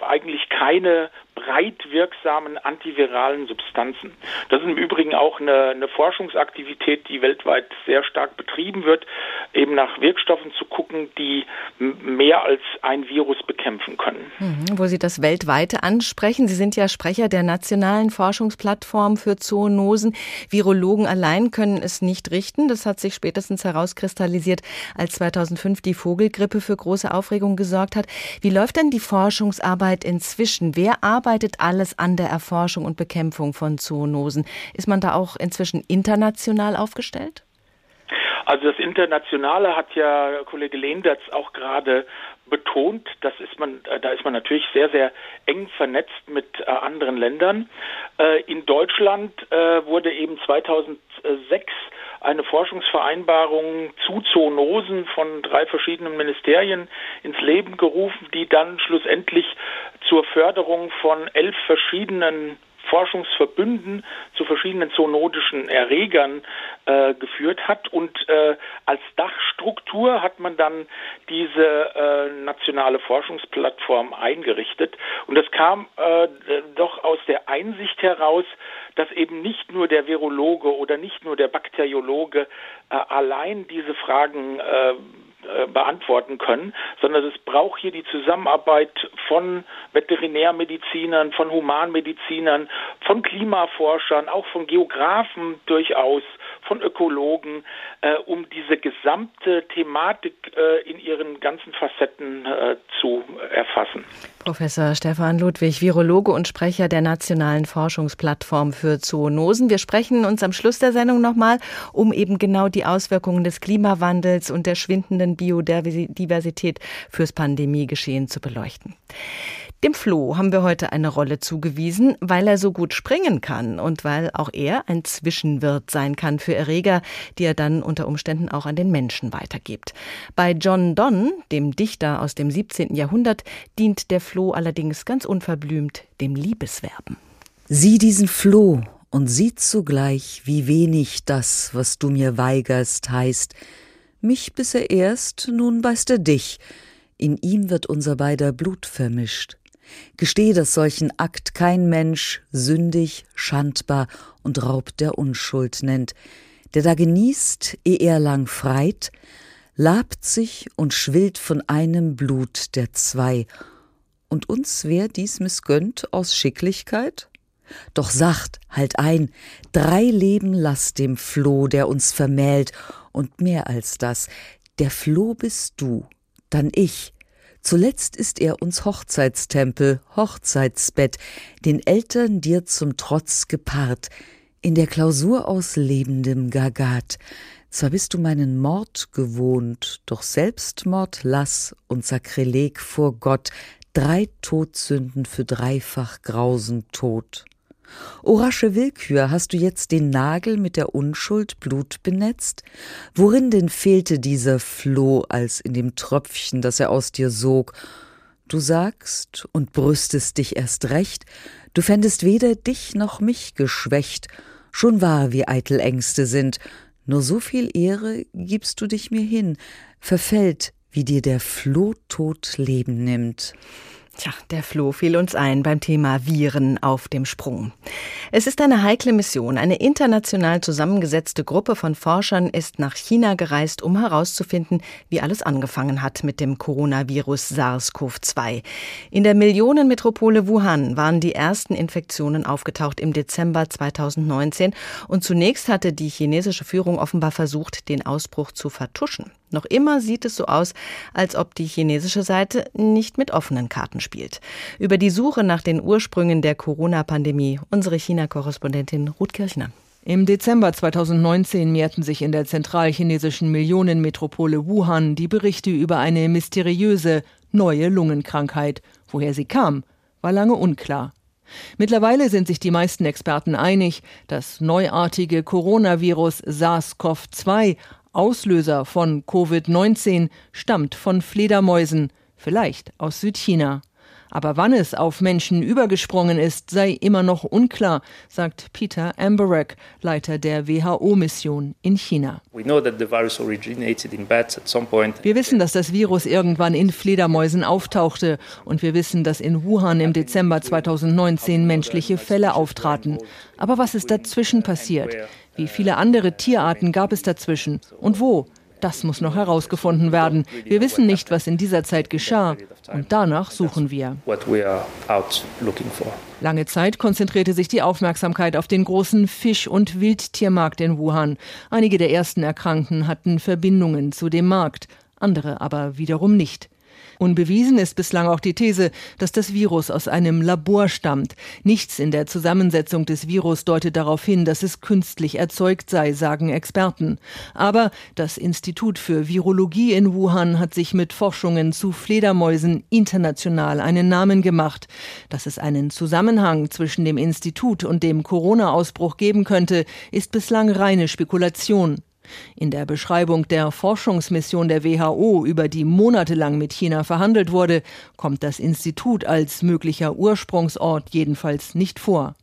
eigentlich keine breit wirksamen antiviralen Substanzen. Das ist im Übrigen auch eine, eine Forschungsaktivität, die weltweit sehr stark betrieben wird, eben nach Wirkstoffen zu gucken, die mehr als ein Virus bekämpfen können. Mhm, wo Sie das weltweite ansprechen. Sie sind ja Sprecher der nationalen Forschungsplattform für Zoonosen. Virologen allein können es nicht richten. Das hat sich spätestens herauskristallisiert, als 2005 die Vogelgrippe für große Aufregung gesorgt hat. Wie läuft denn die Forschungsarbeit inzwischen? Wer arbeitet arbeitet alles an der Erforschung und Bekämpfung von Zoonosen? Ist man da auch inzwischen international aufgestellt? Also das Internationale hat ja Kollege Lehndertz auch gerade betont, das ist man, äh, da ist man natürlich sehr, sehr eng vernetzt mit äh, anderen Ländern. Äh, in Deutschland wurde eben 2006 eine Forschungsvereinbarung zu Zoonosen von drei verschiedenen Ministerien ins Leben gerufen, die dann schlussendlich zur Förderung von elf verschiedenen Forschungsverbünden zu verschiedenen zoonotischen Erregern äh, geführt hat. Und äh, als Dachstruktur hat man dann diese äh, nationale Forschungsplattform eingerichtet. Und das kam äh, doch aus der Einsicht heraus, dass eben nicht nur der Virologe oder nicht nur der Bakteriologe äh, allein diese Fragen äh, äh, beantworten können, sondern es braucht hier die Zusammenarbeit von Veterinärmedizinern, von Humanmedizinern, von Klimaforschern, auch von Geografen durchaus, von Ökologen, äh, um diese gesamte Thematik äh, in ihren ganzen Facetten äh, zu erfassen. Professor Stefan Ludwig, Virologe und Sprecher der Nationalen Forschungsplattform für Zoonosen. Wir sprechen uns am Schluss der Sendung nochmal um eben genau die Auswirkungen des Klimawandels und der schwindenden Biodiversität fürs Pandemiegeschehen zu beleuchten. Dem Floh haben wir heute eine Rolle zugewiesen, weil er so gut springen kann und weil auch er ein Zwischenwirt sein kann für Erreger, die er dann unter Umständen auch an den Menschen weitergibt. Bei John Donne, dem Dichter aus dem 17. Jahrhundert, dient der Floh allerdings ganz unverblümt dem Liebeswerben. Sieh diesen Floh und sieh zugleich, wie wenig das, was du mir weigerst, heißt. Mich bis er erst, nun beißt er dich. In ihm wird unser beider Blut vermischt. Gesteh, dass solchen Akt kein Mensch sündig, schandbar und Raub der Unschuld nennt, der da genießt, eh er lang freit, labt sich und schwillt von einem Blut der zwei. Und uns wär dies missgönnt aus Schicklichkeit? Doch sacht, halt ein, drei Leben lass dem Floh, der uns vermählt, und mehr als das, der Floh bist du, dann ich, Zuletzt ist er uns Hochzeitstempel, Hochzeitsbett, den Eltern dir zum Trotz gepaart, in der Klausur aus lebendem Gagat. Zwar bist du meinen Mord gewohnt, doch Selbstmord lass und Sakrileg vor Gott, drei Todsünden für dreifach Grausen Tod. O rasche Willkür, hast du jetzt den Nagel mit der Unschuld Blut benetzt? Worin denn fehlte dieser Floh als in dem Tröpfchen, das er aus dir sog? Du sagst und brüstest dich erst recht, du fändest weder dich noch mich geschwächt, schon wahr, wie eitel Ängste sind, nur so viel Ehre gibst du dich mir hin, verfällt, wie dir der Floh tot Leben nimmt. Tja, der Floh fiel uns ein beim Thema Viren auf dem Sprung. Es ist eine heikle Mission. Eine international zusammengesetzte Gruppe von Forschern ist nach China gereist, um herauszufinden, wie alles angefangen hat mit dem Coronavirus SARS-CoV-2. In der Millionenmetropole Wuhan waren die ersten Infektionen aufgetaucht im Dezember 2019 und zunächst hatte die chinesische Führung offenbar versucht, den Ausbruch zu vertuschen. Noch immer sieht es so aus, als ob die chinesische Seite nicht mit offenen Karten spielt. Über die Suche nach den Ursprüngen der Corona-Pandemie unsere China-Korrespondentin Ruth Kirchner. Im Dezember 2019 mehrten sich in der zentralchinesischen Millionenmetropole Wuhan die Berichte über eine mysteriöse neue Lungenkrankheit. Woher sie kam, war lange unklar. Mittlerweile sind sich die meisten Experten einig, das neuartige Coronavirus SARS-CoV-2 Auslöser von Covid-19 stammt von Fledermäusen, vielleicht aus Südchina. Aber wann es auf Menschen übergesprungen ist, sei immer noch unklar, sagt Peter Amberek, Leiter der WHO-Mission in China. Wir wissen, dass das Virus irgendwann in Fledermäusen auftauchte und wir wissen, dass in Wuhan im Dezember 2019 menschliche Fälle auftraten. Aber was ist dazwischen passiert? Wie viele andere Tierarten gab es dazwischen? Und wo? Das muss noch herausgefunden werden. Wir wissen nicht, was in dieser Zeit geschah. Und danach suchen wir. Lange Zeit konzentrierte sich die Aufmerksamkeit auf den großen Fisch- und Wildtiermarkt in Wuhan. Einige der ersten Erkrankten hatten Verbindungen zu dem Markt, andere aber wiederum nicht. Unbewiesen ist bislang auch die These, dass das Virus aus einem Labor stammt. Nichts in der Zusammensetzung des Virus deutet darauf hin, dass es künstlich erzeugt sei, sagen Experten. Aber das Institut für Virologie in Wuhan hat sich mit Forschungen zu Fledermäusen international einen Namen gemacht. Dass es einen Zusammenhang zwischen dem Institut und dem Corona-Ausbruch geben könnte, ist bislang reine Spekulation. In der Beschreibung der Forschungsmission der WHO, über die monatelang mit China verhandelt wurde, kommt das Institut als möglicher Ursprungsort jedenfalls nicht vor.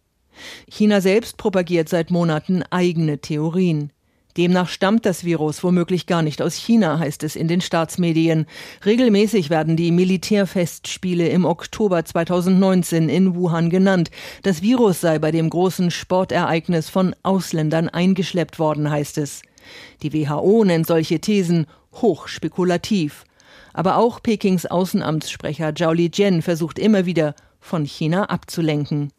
China selbst propagiert seit Monaten eigene Theorien. Demnach stammt das Virus womöglich gar nicht aus China, heißt es in den Staatsmedien. Regelmäßig werden die Militärfestspiele im Oktober 2019 in Wuhan genannt. Das Virus sei bei dem großen Sportereignis von Ausländern eingeschleppt worden, heißt es. Die WHO nennt solche Thesen hochspekulativ. Aber auch Pekings Außenamtssprecher Zhao Lijian versucht immer wieder, von China abzulenken.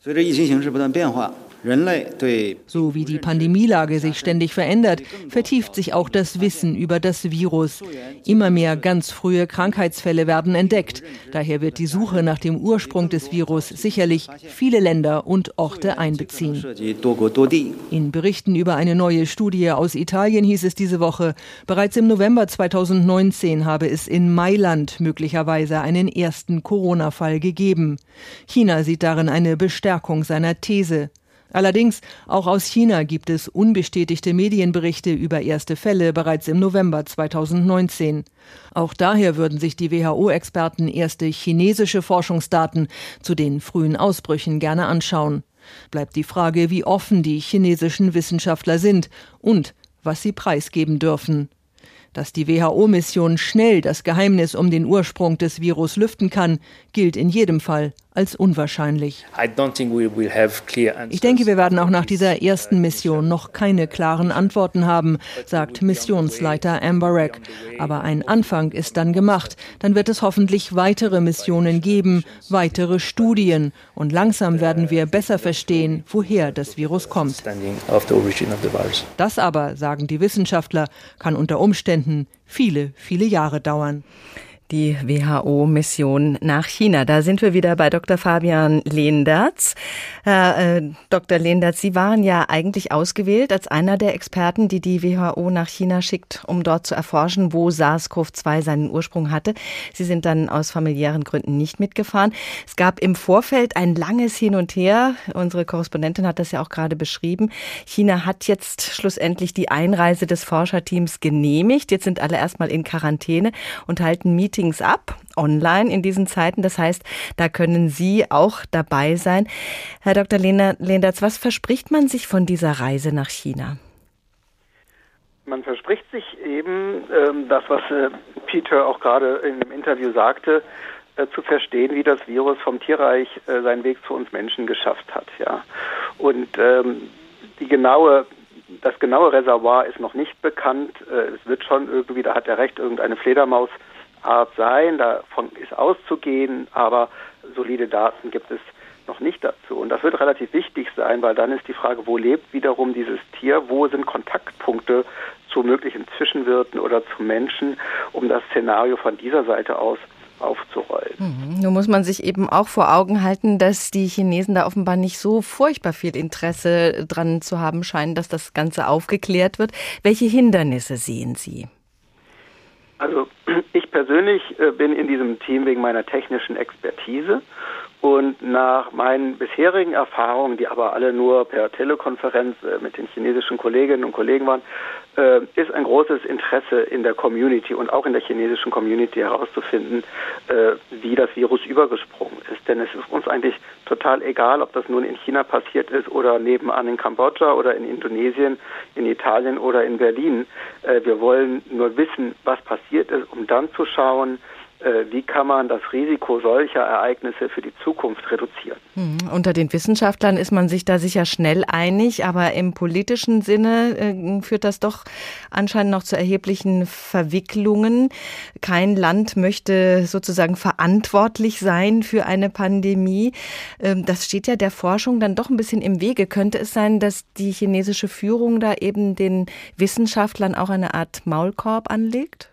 So wie die Pandemielage sich ständig verändert, vertieft sich auch das Wissen über das Virus. Immer mehr ganz frühe Krankheitsfälle werden entdeckt. Daher wird die Suche nach dem Ursprung des Virus sicherlich viele Länder und Orte einbeziehen. In Berichten über eine neue Studie aus Italien hieß es diese Woche, bereits im November 2019 habe es in Mailand möglicherweise einen ersten Corona-Fall gegeben. China sieht darin eine Bestärkung seiner These. Allerdings, auch aus China gibt es unbestätigte Medienberichte über erste Fälle bereits im November 2019. Auch daher würden sich die WHO-Experten erste chinesische Forschungsdaten zu den frühen Ausbrüchen gerne anschauen. Bleibt die Frage, wie offen die chinesischen Wissenschaftler sind und was sie preisgeben dürfen. Dass die WHO-Mission schnell das Geheimnis um den Ursprung des Virus lüften kann, gilt in jedem Fall als unwahrscheinlich. Ich denke, wir werden auch nach dieser ersten Mission noch keine klaren Antworten haben, sagt Missionsleiter Amberek. Aber ein Anfang ist dann gemacht. Dann wird es hoffentlich weitere Missionen geben, weitere Studien. Und langsam werden wir besser verstehen, woher das Virus kommt. Das aber, sagen die Wissenschaftler, kann unter Umständen viele, viele Jahre dauern die WHO-Mission nach China. Da sind wir wieder bei Dr. Fabian Lehndertz. Herr äh, Dr. Lehndertz, Sie waren ja eigentlich ausgewählt als einer der Experten, die die WHO nach China schickt, um dort zu erforschen, wo SARS-CoV-2 seinen Ursprung hatte. Sie sind dann aus familiären Gründen nicht mitgefahren. Es gab im Vorfeld ein langes Hin und Her. Unsere Korrespondentin hat das ja auch gerade beschrieben. China hat jetzt schlussendlich die Einreise des Forscherteams genehmigt. Jetzt sind alle erstmal in Quarantäne und halten Meetings Meetings ab, online in diesen Zeiten. Das heißt, da können Sie auch dabei sein. Herr Dr. Lendertz, was verspricht man sich von dieser Reise nach China? Man verspricht sich eben ähm, das, was äh, Peter auch gerade in dem Interview sagte, äh, zu verstehen, wie das Virus vom Tierreich äh, seinen Weg zu uns Menschen geschafft hat. Ja. Und ähm, die genaue, das genaue Reservoir ist noch nicht bekannt. Äh, es wird schon irgendwie, da hat er recht, irgendeine Fledermausart sein, davon ist auszugehen, aber solide Daten gibt es noch nicht dazu. Und das wird relativ wichtig sein, weil dann ist die Frage, wo lebt wiederum dieses Tier, wo sind Kontaktpunkte zu möglichen Zwischenwirten oder zu Menschen, um das Szenario von dieser Seite aus aufzurollen. Mhm. Nun muss man sich eben auch vor Augen halten, dass die Chinesen da offenbar nicht so furchtbar viel Interesse dran zu haben scheinen, dass das Ganze aufgeklärt wird. Welche Hindernisse sehen Sie? Also *clears throat* ich persönlich äh, bin in diesem Team wegen meiner technischen Expertise und nach meinen bisherigen Erfahrungen, die aber alle nur per Telekonferenz äh, mit den chinesischen Kolleginnen und Kollegen waren, äh, ist ein großes Interesse in der Community und auch in der chinesischen Community herauszufinden, äh, wie das Virus übergesprungen ist. Denn es ist uns eigentlich total egal, ob das nun in China passiert ist oder nebenan in Kambodscha oder in Indonesien, in Italien oder in Berlin. wir wollen nur wissen, was passiert ist, um dann zu schauen, wie kann man das Risiko solcher Ereignisse für die Zukunft reduzieren. Hm, unter den Wissenschaftlern ist man sich da sicher schnell einig, aber im politischen Sinne äh, führt das doch anscheinend noch zu erheblichen Verwicklungen. Kein Land möchte sozusagen verantwortlich sein für eine Pandemie. Ähm, das steht ja der Forschung dann doch ein bisschen im Wege. Könnte es sein, dass die chinesische Führung da eben den Wissenschaftlern auch eine Art Maulkorb anlegt?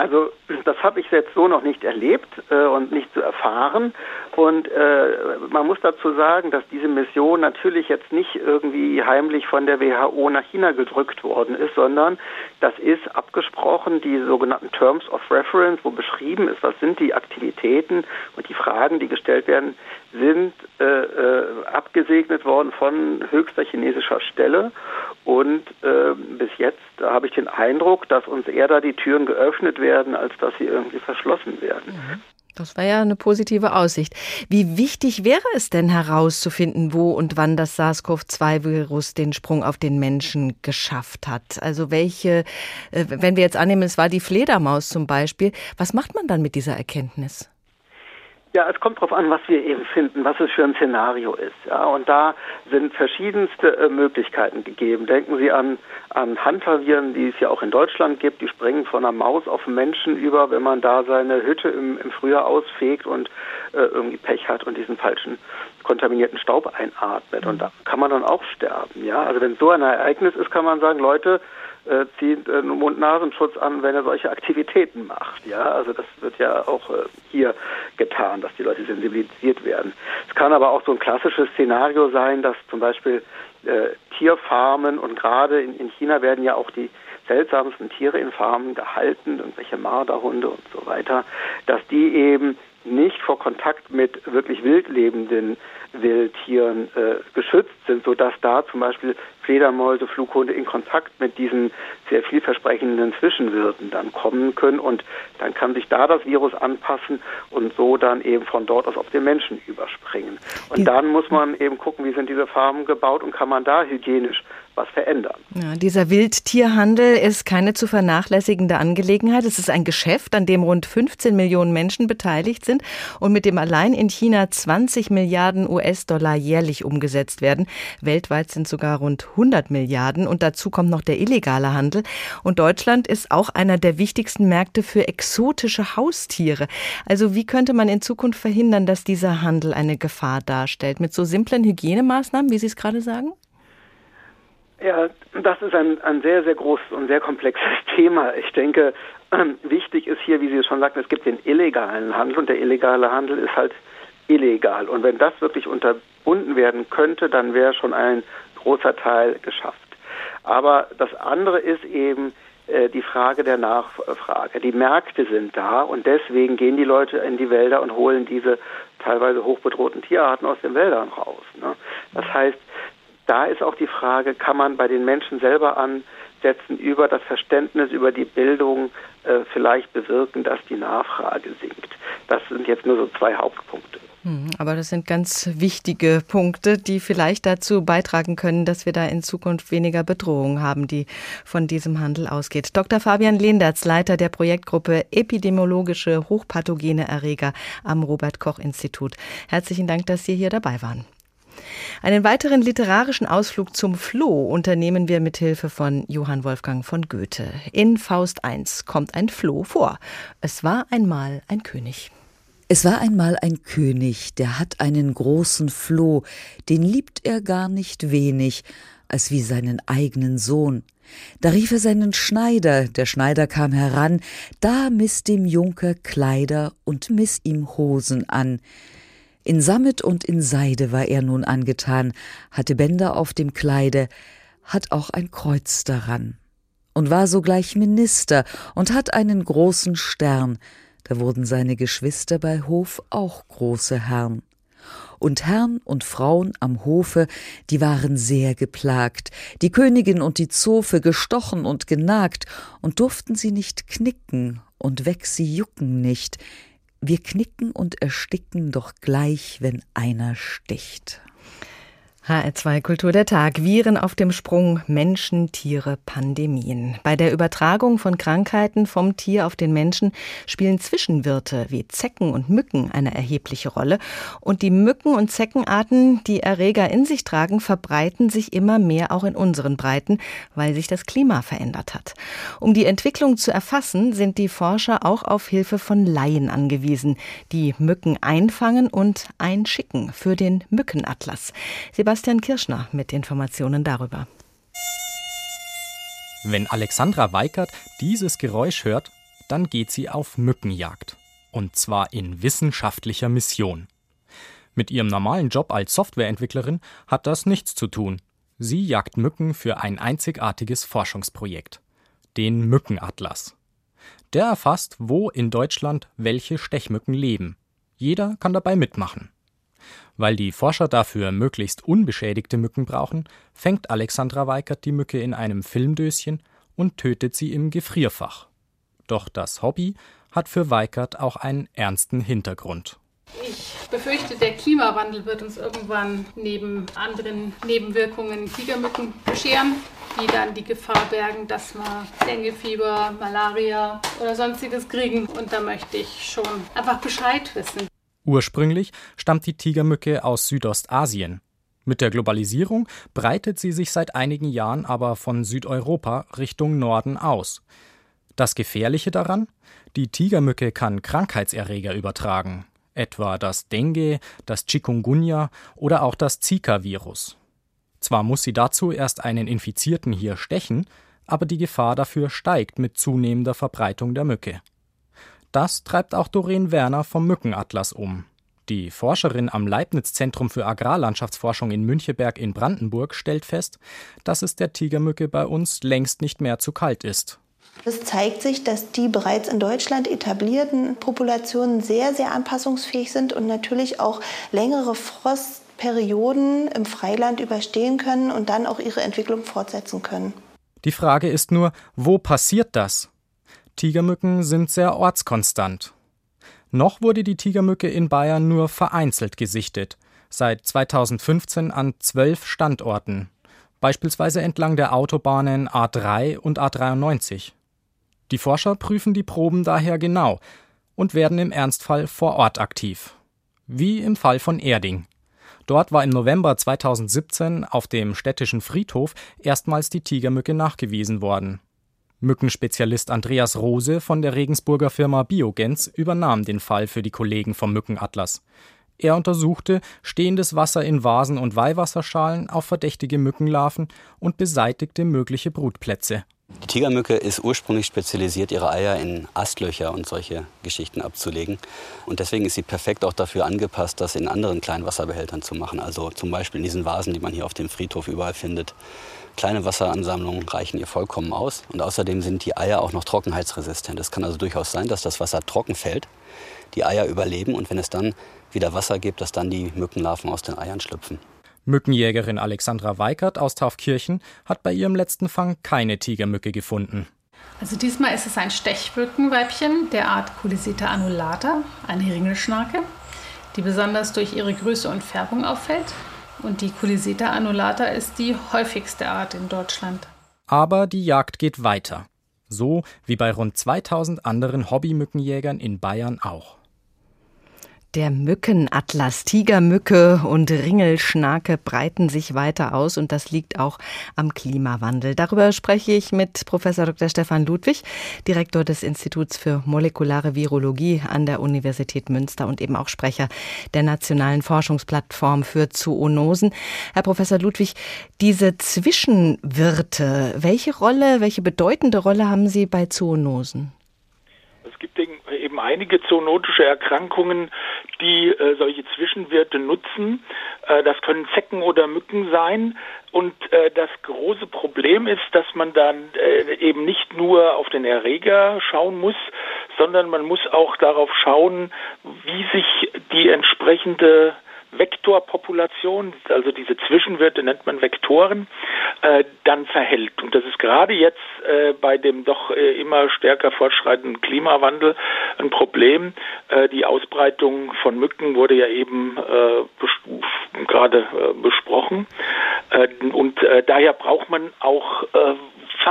Also das habe ich jetzt so noch nicht erlebt äh, und nicht zu erfahren. Und äh, man muss dazu sagen, dass diese Mission natürlich jetzt nicht irgendwie heimlich von der WHO nach China gedrückt worden ist, sondern das ist abgesprochen, die sogenannten Terms of Reference, wo beschrieben ist, was sind die Aktivitäten und die Fragen, die gestellt werden, sind äh, äh, abgesegnet worden von höchster chinesischer Stelle. Und äh, bis jetzt habe ich den Eindruck, dass uns eher da die Türen geöffnet werden, als dass sie irgendwie verschlossen werden. Mhm. Das war ja eine positive Aussicht. Wie wichtig wäre es denn herauszufinden, wo und wann das SARS-CoV-2-Virus den Sprung auf den Menschen geschafft hat? Also welche, äh, wenn wir jetzt annehmen, es war die Fledermaus zum Beispiel, was macht man dann mit dieser Erkenntnis? Ja, es kommt darauf an, was wir eben finden, was es für ein Szenario ist. Ja, und da sind verschiedenste äh, Möglichkeiten gegeben. Denken Sie an, an Hunter-Viren, die es ja auch in Deutschland gibt. Die springen von einer Maus auf einen Menschen über, wenn man da seine Hütte im, im Frühjahr ausfegt und äh, irgendwie Pech hat und diesen falschen kontaminierten Staub einatmet. Und da kann man dann auch sterben. Ja, also wenn so ein Ereignis ist, kann man sagen, Leute, äh, zieht äh, Mund-Nasenschutz an, wenn er solche Aktivitäten macht. Ja, also das wird ja auch äh, hier getan, dass die Leute sensibilisiert werden. Es kann aber auch so ein klassisches Szenario sein, dass zum Beispiel äh, Tierfarmen und gerade in, in China werden ja auch die seltsamsten Tiere in Farmen gehalten, irgendwelche Marderhunde und so weiter, dass die eben nicht vor Kontakt mit wirklich wildlebenden Wildtieren äh, geschützt sind, sodass da zum Beispiel Fledermäuse, Flughunde in Kontakt mit diesen sehr vielversprechenden Zwischenwirten dann kommen können und dann kann sich da das Virus anpassen und so dann eben von dort aus auf den Menschen überspringen. Und dann muss man eben gucken, wie sind diese Farmen gebaut und kann man da hygienisch was verändern. Ja, dieser Wildtierhandel ist keine zu vernachlässigende Angelegenheit. Es ist ein Geschäft, an dem rund 15 Millionen Menschen beteiligt sind und mit dem allein in China 20 Milliarden US-Dollar jährlich umgesetzt werden. Weltweit sind sogar rund 100 Milliarden und dazu kommt noch der illegale Handel. Und Deutschland ist auch einer der wichtigsten Märkte für exotische Haustiere. Also wie könnte man in Zukunft verhindern, dass dieser Handel eine Gefahr darstellt? Mit so simplen Hygienemaßnahmen, wie Sie es gerade sagen? Ja, das ist ein, ein sehr, sehr großes und sehr komplexes *laughs* Thema. Ich denke, ähm, wichtig ist hier, wie Sie es schon sagten, es gibt den illegalen Handel und der illegale Handel ist halt illegal. Und wenn das wirklich unterbunden werden könnte, dann wäre schon ein großer Teil geschafft. Aber das andere ist eben äh, die Frage der Nachfrage. Die Märkte sind da und deswegen gehen die Leute in die Wälder und holen diese teilweise hochbedrohten Tierarten aus den Wäldern raus. Ne? Das heißt, da ist auch die Frage, kann man bei den Menschen selber ansetzen, über das Verständnis, über die Bildung äh, vielleicht bewirken, dass die Nachfrage sinkt. Das sind jetzt nur so zwei Hauptpunkte. Hm, aber das sind ganz wichtige Punkte, die vielleicht dazu beitragen können, dass wir da in Zukunft weniger Bedrohungen haben, die von diesem Handel ausgeht. Dr. Fabian Lendertz, Leiter der Projektgruppe Epidemiologische Hochpathogene Erreger am Robert Koch Institut. Herzlichen Dank, dass Sie hier dabei waren. Einen weiteren literarischen Ausflug zum Floh unternehmen wir mit Hilfe von Johann Wolfgang von Goethe. In Faust I kommt ein Floh vor. Es war einmal ein König. Es war einmal ein König, der hat einen großen Floh, den liebt er gar nicht wenig, als wie seinen eigenen Sohn. Da rief er seinen Schneider, der Schneider kam heran, da miss dem Junker Kleider und miss ihm Hosen an. In Sammet und in Seide war er nun angetan, hatte Bänder auf dem Kleide, hat auch ein Kreuz daran, und war sogleich Minister und hat einen großen Stern, da wurden seine Geschwister bei Hof auch große Herren. Und Herrn und Frauen am Hofe, die waren sehr geplagt, die Königin und die Zofe gestochen und genagt, und durften sie nicht knicken, und weg sie jucken nicht. Wir knicken und ersticken doch gleich, wenn einer sticht. HR2 Kultur der Tag. Viren auf dem Sprung, Menschen, Tiere, Pandemien. Bei der Übertragung von Krankheiten vom Tier auf den Menschen spielen Zwischenwirte wie Zecken und Mücken eine erhebliche Rolle. Und die Mücken- und Zeckenarten, die Erreger in sich tragen, verbreiten sich immer mehr auch in unseren Breiten, weil sich das Klima verändert hat. Um die Entwicklung zu erfassen, sind die Forscher auch auf Hilfe von Laien angewiesen, die Mücken einfangen und einschicken für den Mückenatlas. Sebastian Sebastian Kirschner mit Informationen darüber. Wenn Alexandra Weikert dieses Geräusch hört, dann geht sie auf Mückenjagd. Und zwar in wissenschaftlicher Mission. Mit ihrem normalen Job als Softwareentwicklerin hat das nichts zu tun. Sie jagt Mücken für ein einzigartiges Forschungsprojekt. Den Mückenatlas. Der erfasst, wo in Deutschland welche Stechmücken leben. Jeder kann dabei mitmachen. Weil die Forscher dafür möglichst unbeschädigte Mücken brauchen, fängt Alexandra Weikert die Mücke in einem Filmdöschen und tötet sie im Gefrierfach. Doch das Hobby hat für Weikert auch einen ernsten Hintergrund. Ich befürchte, der Klimawandel wird uns irgendwann neben anderen Nebenwirkungen Tigermücken bescheren, die dann die Gefahr bergen, dass wir Denguefieber, Malaria oder sonstiges kriegen. Und da möchte ich schon einfach Bescheid wissen. Ursprünglich stammt die Tigermücke aus Südostasien. Mit der Globalisierung breitet sie sich seit einigen Jahren aber von Südeuropa Richtung Norden aus. Das Gefährliche daran? Die Tigermücke kann Krankheitserreger übertragen, etwa das Dengue, das Chikungunya oder auch das Zika-Virus. Zwar muss sie dazu erst einen Infizierten hier stechen, aber die Gefahr dafür steigt mit zunehmender Verbreitung der Mücke. Das treibt auch Doreen Werner vom Mückenatlas um. Die Forscherin am Leibniz-Zentrum für Agrarlandschaftsforschung in Müncheberg in Brandenburg stellt fest, dass es der Tigermücke bei uns längst nicht mehr zu kalt ist. Es zeigt sich, dass die bereits in Deutschland etablierten Populationen sehr, sehr anpassungsfähig sind und natürlich auch längere Frostperioden im Freiland überstehen können und dann auch ihre Entwicklung fortsetzen können. Die Frage ist nur, wo passiert das? Tigermücken sind sehr ortskonstant. Noch wurde die Tigermücke in Bayern nur vereinzelt gesichtet, seit 2015 an zwölf Standorten, beispielsweise entlang der Autobahnen A3 und A93. Die Forscher prüfen die Proben daher genau und werden im Ernstfall vor Ort aktiv. Wie im Fall von Erding. Dort war im November 2017 auf dem städtischen Friedhof erstmals die Tigermücke nachgewiesen worden. Mückenspezialist Andreas Rose von der Regensburger Firma Biogens übernahm den Fall für die Kollegen vom Mückenatlas. Er untersuchte stehendes Wasser in Vasen und Weihwasserschalen auf verdächtige Mückenlarven und beseitigte mögliche Brutplätze. Die Tigermücke ist ursprünglich spezialisiert, ihre Eier in Astlöcher und solche Geschichten abzulegen. Und deswegen ist sie perfekt auch dafür angepasst, das in anderen kleinen Wasserbehältern zu machen. Also zum Beispiel in diesen Vasen, die man hier auf dem Friedhof überall findet. Kleine Wasseransammlungen reichen ihr vollkommen aus. Und außerdem sind die Eier auch noch trockenheitsresistent. Es kann also durchaus sein, dass das Wasser trocken fällt, die Eier überleben und wenn es dann wieder Wasser gibt, dass dann die Mückenlarven aus den Eiern schlüpfen. Mückenjägerin Alexandra Weikert aus Taufkirchen hat bei ihrem letzten Fang keine Tigermücke gefunden. Also diesmal ist es ein Stechmückenweibchen der Art Culisita annulata, eine Ringelschnake. die besonders durch ihre Größe und Färbung auffällt. Und die Culiseta annulata ist die häufigste Art in Deutschland. Aber die Jagd geht weiter. So wie bei rund 2000 anderen Hobbymückenjägern in Bayern auch. Der Mückenatlas, Tigermücke und Ringelschnake breiten sich weiter aus und das liegt auch am Klimawandel. Darüber spreche ich mit Professor Dr. Stefan Ludwig, Direktor des Instituts für molekulare Virologie an der Universität Münster und eben auch Sprecher der Nationalen Forschungsplattform für Zoonosen. Herr Professor Ludwig, diese Zwischenwirte, welche Rolle, welche bedeutende Rolle haben sie bei Zoonosen? Es gibt eben einige zoonotische Erkrankungen, die äh, solche Zwischenwirte nutzen. Äh, das können Zecken oder Mücken sein. Und äh, das große Problem ist, dass man dann äh, eben nicht nur auf den Erreger schauen muss, sondern man muss auch darauf schauen, wie sich die entsprechende Vektorpopulation, also diese Zwischenwirte nennt man Vektoren, äh, dann verhält. Und das ist gerade jetzt äh, bei dem doch äh, immer stärker fortschreitenden Klimawandel ein Problem. Äh, die Ausbreitung von Mücken wurde ja eben äh, gerade äh, besprochen. und daher braucht man auch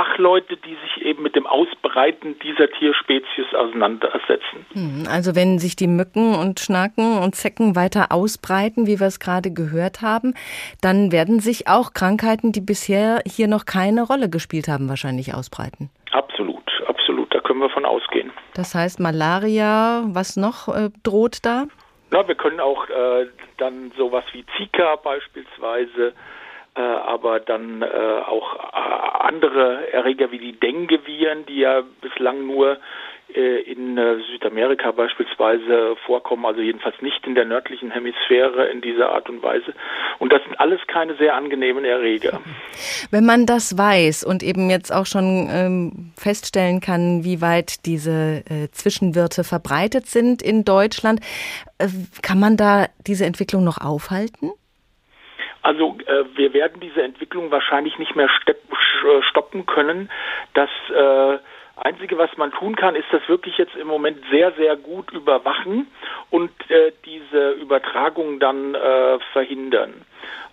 Fachleute, die sich eben mit dem Ausbreiten dieser Tierspezies auseinandersetzen. Hm, also wenn sich die Mücken und Schnaken und Zecken weiter ausbreiten, wie wir es gerade gehört haben, dann werden sich auch Krankheiten, die bisher hier noch keine Rolle gespielt haben, wahrscheinlich ausbreiten. Absolut, absolut. Da können wir von ausgehen. Das heißt Malaria, was noch äh, droht da? Na, wir können auch äh, dann sowas wie Zika beispielsweise aber dann äh, auch äh, andere Erreger wie die Dengue-Viren, die ja bislang nur äh, in äh, Südamerika beispielsweise vorkommen, also jedenfalls nicht in der nördlichen Hemisphäre in dieser Art und Weise. Und das sind alles keine sehr angenehmen Erreger. Wenn man das weiß und eben jetzt auch schon ähm, feststellen kann, wie weit diese äh, Zwischenwirte verbreitet sind in Deutschland, äh, kann man da diese Entwicklung noch aufhalten? Also äh, wir werden diese Entwicklung wahrscheinlich nicht mehr stoppen können. Das äh, Einzige, was man tun kann, ist das wirklich jetzt im Moment sehr, sehr gut überwachen und äh, diese Übertragung dann äh, verhindern.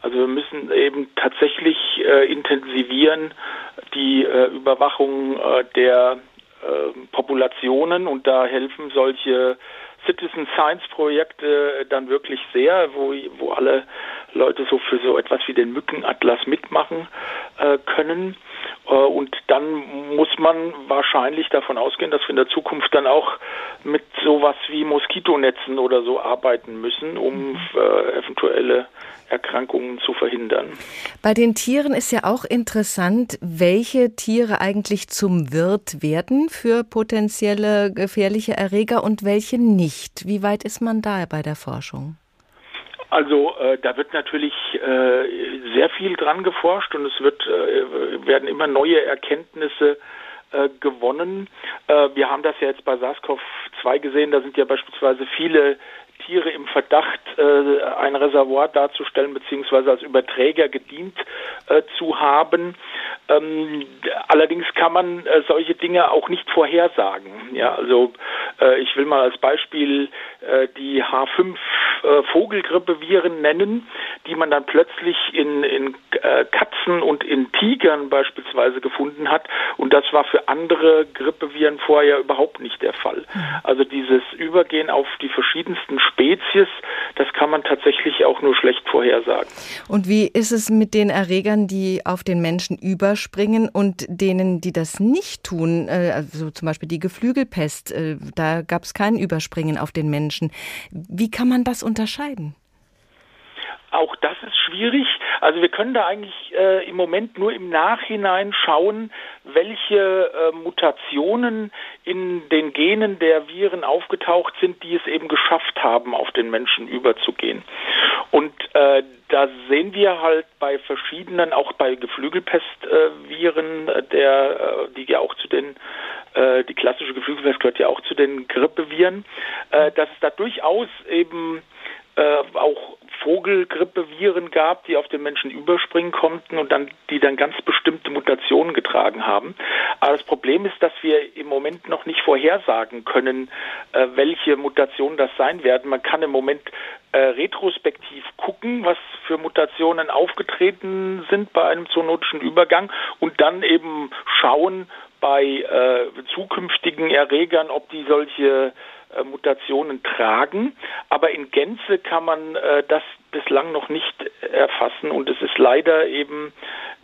Also wir müssen eben tatsächlich äh, intensivieren die äh, Überwachung äh, der äh, Populationen und da helfen solche Citizen Science Projekte dann wirklich sehr, wo, wo alle Leute so für so etwas wie den Mückenatlas mitmachen äh, können. Äh, und dann muss man wahrscheinlich davon ausgehen, dass wir in der Zukunft dann auch mit sowas wie Moskitonetzen oder so arbeiten müssen, um äh, eventuelle Erkrankungen zu verhindern. Bei den Tieren ist ja auch interessant, welche Tiere eigentlich zum Wirt werden für potenzielle gefährliche Erreger und welche nicht. Wie weit ist man da bei der Forschung? Also äh, da wird natürlich äh, sehr viel dran geforscht und es wird äh, werden immer neue Erkenntnisse äh, gewonnen. Äh, wir haben das ja jetzt bei SARS-CoV-2 gesehen, da sind ja beispielsweise viele Tiere im Verdacht, äh, ein Reservoir darzustellen beziehungsweise als Überträger gedient äh, zu haben. Ähm, allerdings kann man äh, solche Dinge auch nicht vorhersagen. Ja, also äh, ich will mal als Beispiel äh, die H5 äh, Vogelgrippeviren nennen, die man dann plötzlich in, in Katzen und in Tigern beispielsweise gefunden hat. Und das war für andere Grippeviren vorher überhaupt nicht der Fall. Mhm. Also dieses Übergehen auf die verschiedensten Spezies, das kann man tatsächlich auch nur schlecht vorhersagen. Und wie ist es mit den Erregern, die auf den Menschen überspringen und denen, die das nicht tun, äh, also zum Beispiel die Geflügelpest, äh, da gab es kein Überspringen auf den Menschen. Wie kann man das unterscheiden? Auch das ist schwierig. Also wir können da eigentlich äh, im Moment nur im Nachhinein schauen, welche äh, Mutationen in den Genen der Viren aufgetaucht sind, die es eben geschafft haben, auf den Menschen überzugehen. Und äh, da sehen wir halt bei verschiedenen, auch bei Geflügelpestviren, äh, der, äh, die ja auch zu den äh, die klassische Geflügelpest gehört ja auch zu den Grippeviren, dass es da durchaus eben auch Vogelgrippeviren gab, die auf den Menschen überspringen konnten und dann, die dann ganz bestimmte Mutationen getragen haben. Aber das Problem ist, dass wir im Moment noch nicht vorhersagen können, äh, welche Mutationen das sein werden. Man kann im Moment äh, retrospektiv gucken, was für Mutationen aufgetreten sind bei einem zoonotischen Übergang und dann eben schauen bei äh, zukünftigen Erregern, ob die solche äh, Mutationen tragen. Aber in Gänze kann man äh, das bislang noch nicht erfassen und es ist leider eben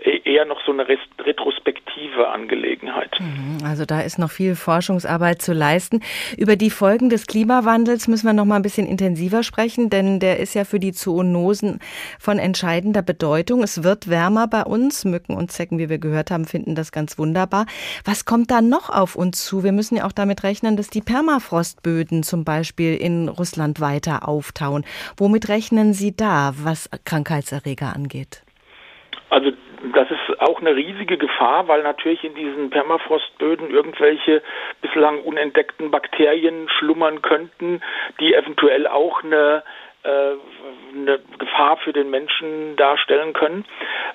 eher noch so eine retrospektive Angelegenheit. Mhm, also da ist noch viel Forschungsarbeit zu leisten. Über die Folgen des Klimawandels müssen wir noch mal ein bisschen intensiver sprechen, denn der ist ja für die Zoonosen von entscheidender Bedeutung. Es wird wärmer bei uns. Mücken und Zecken, wie wir gehört haben, finden das ganz wunderbar. Was kommt da noch auf uns zu? Wir müssen ja auch damit rechnen, dass die Permafrostböden zum Beispiel in Russland weiter auftauen. Womit rechnen Sie da, was Krankheitserreger angeht? Also das ist auch eine riesige Gefahr, weil natürlich in diesen Permafrostböden irgendwelche bislang unentdeckten Bakterien schlummern könnten, die eventuell auch eine äh, eine Gefahr für den Menschen darstellen können.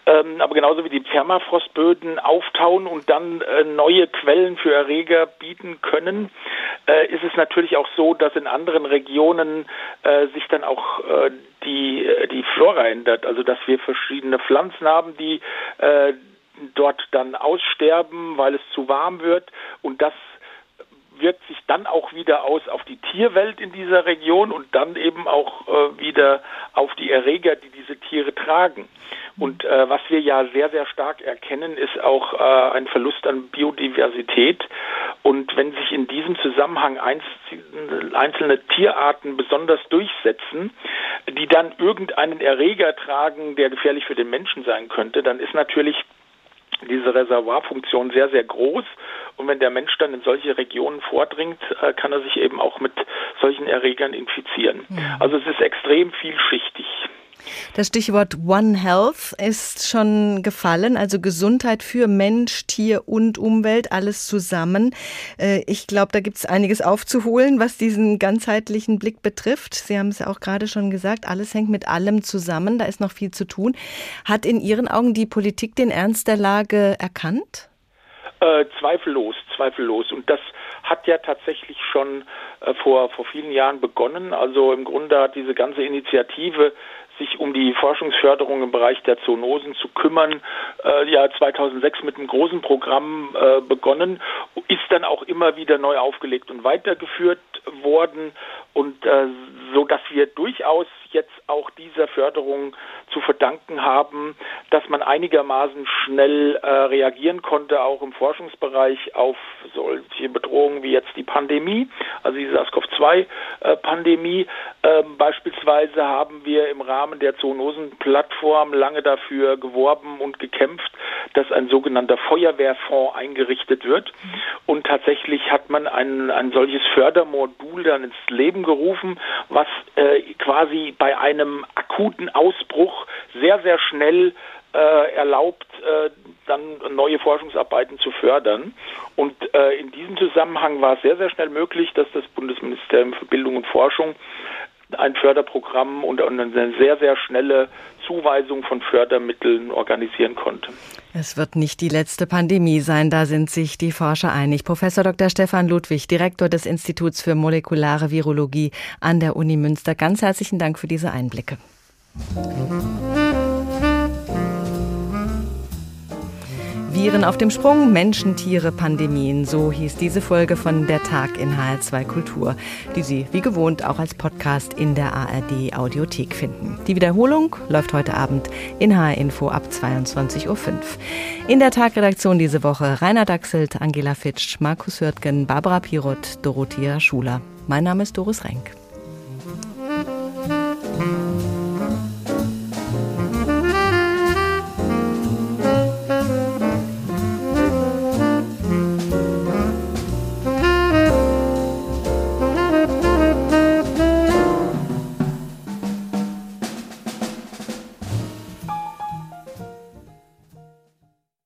Ähm, aber genauso wie die Permafrostböden auftauen und dann äh, neue Quellen für Erreger bieten können, äh, ist es natürlich auch so, dass in anderen Regionen sich dann auch die, die Flora ändert. Also dass wir verschiedene Pflanzen haben, die dort dann aussterben, weil es zu warm wird und das wirkt sich dann auch wieder aus auf die Tierwelt in dieser Region und dann eben auch äh, wieder auf die Erreger, die diese Tiere tragen. Und äh, was wir ja sehr, sehr stark erkennen, ist auch äh, ein Verlust an Biodiversität. Und wenn sich in diesem Zusammenhang einzelne, einzelne Tierarten besonders durchsetzen, die dann irgendeinen Erreger tragen, der gefährlich für den Menschen sein könnte, dann ist natürlich diese Reservoirfunktion sehr, sehr groß. Und wenn der Mensch dann in solche Regionen vordringt, äh, kann er sich eben auch mit solchen Erregern infizieren. Ja. Also es ist extrem vielschichtig. Das Stichwort One Health ist schon gefallen, also Gesundheit für Mensch, Tier und Umwelt, alles zusammen. Äh, ich glaube, da gibt es einiges aufzuholen, was diesen ganzheitlichen Blick betrifft. Sie haben es ja auch gerade schon gesagt, alles hängt mit allem zusammen, da ist noch viel zu tun. Hat in Ihren Augen die Politik den Ernst der Lage erkannt? Äh, zweifellos, zweifellos. Und das hat ja tatsächlich schon äh, vor, vor vielen Jahren begonnen. Also im Grunde hat diese ganze Initiative sich um die Forschungsförderung im Bereich der Zoonosen zu kümmern, äh, ja 2006 mit einem großen Programm äh, begonnen, ist dann auch immer wieder neu aufgelegt und weitergeführt worden. Und äh, so dass wir durchaus jetzt auch dieser Förderung zu verdanken haben, dass man einigermaßen schnell äh, reagieren konnte, auch im Forschungsbereich auf solche Bedrohungen wie jetzt die Pandemie, also die SARS-CoV-2-Pandemie. Äh, ähm, beispielsweise haben wir im Rahmen der Zoonosen-Plattform lange dafür geworben und gekämpft, dass ein sogenannter Feuerwehrfonds eingerichtet wird. Und tatsächlich hat man ein, ein solches Fördermodul dann ins Leben gerufen, was äh, quasi bei einem akuten Ausbruch sehr, sehr schnell äh, erlaubt, äh, dann neue Forschungsarbeiten zu fördern. Und äh, in diesem Zusammenhang war es sehr, sehr schnell möglich, dass das Bundesministerium für Bildung und Forschung ein Förderprogramm und eine sehr, sehr schnelle Zuweisung von Fördermitteln organisieren konnte. Es wird nicht die letzte Pandemie sein, da sind sich die Forscher einig. Professor Dr. Stefan Ludwig, Direktor des Instituts für molekulare Virologie an der Uni Münster, ganz herzlichen Dank für diese Einblicke. Viren auf dem Sprung, Menschen, Tiere, Pandemien. So hieß diese Folge von Der Tag in HR2 Kultur, die Sie wie gewohnt auch als Podcast in der ARD Audiothek finden. Die Wiederholung läuft heute Abend in HR Info ab 22.05 Uhr. In der Tagredaktion diese Woche Rainer Dachselt, Angela Fitsch, Markus Hürtgen, Barbara Pirot, Dorothea Schuler. Mein Name ist Doris Renk.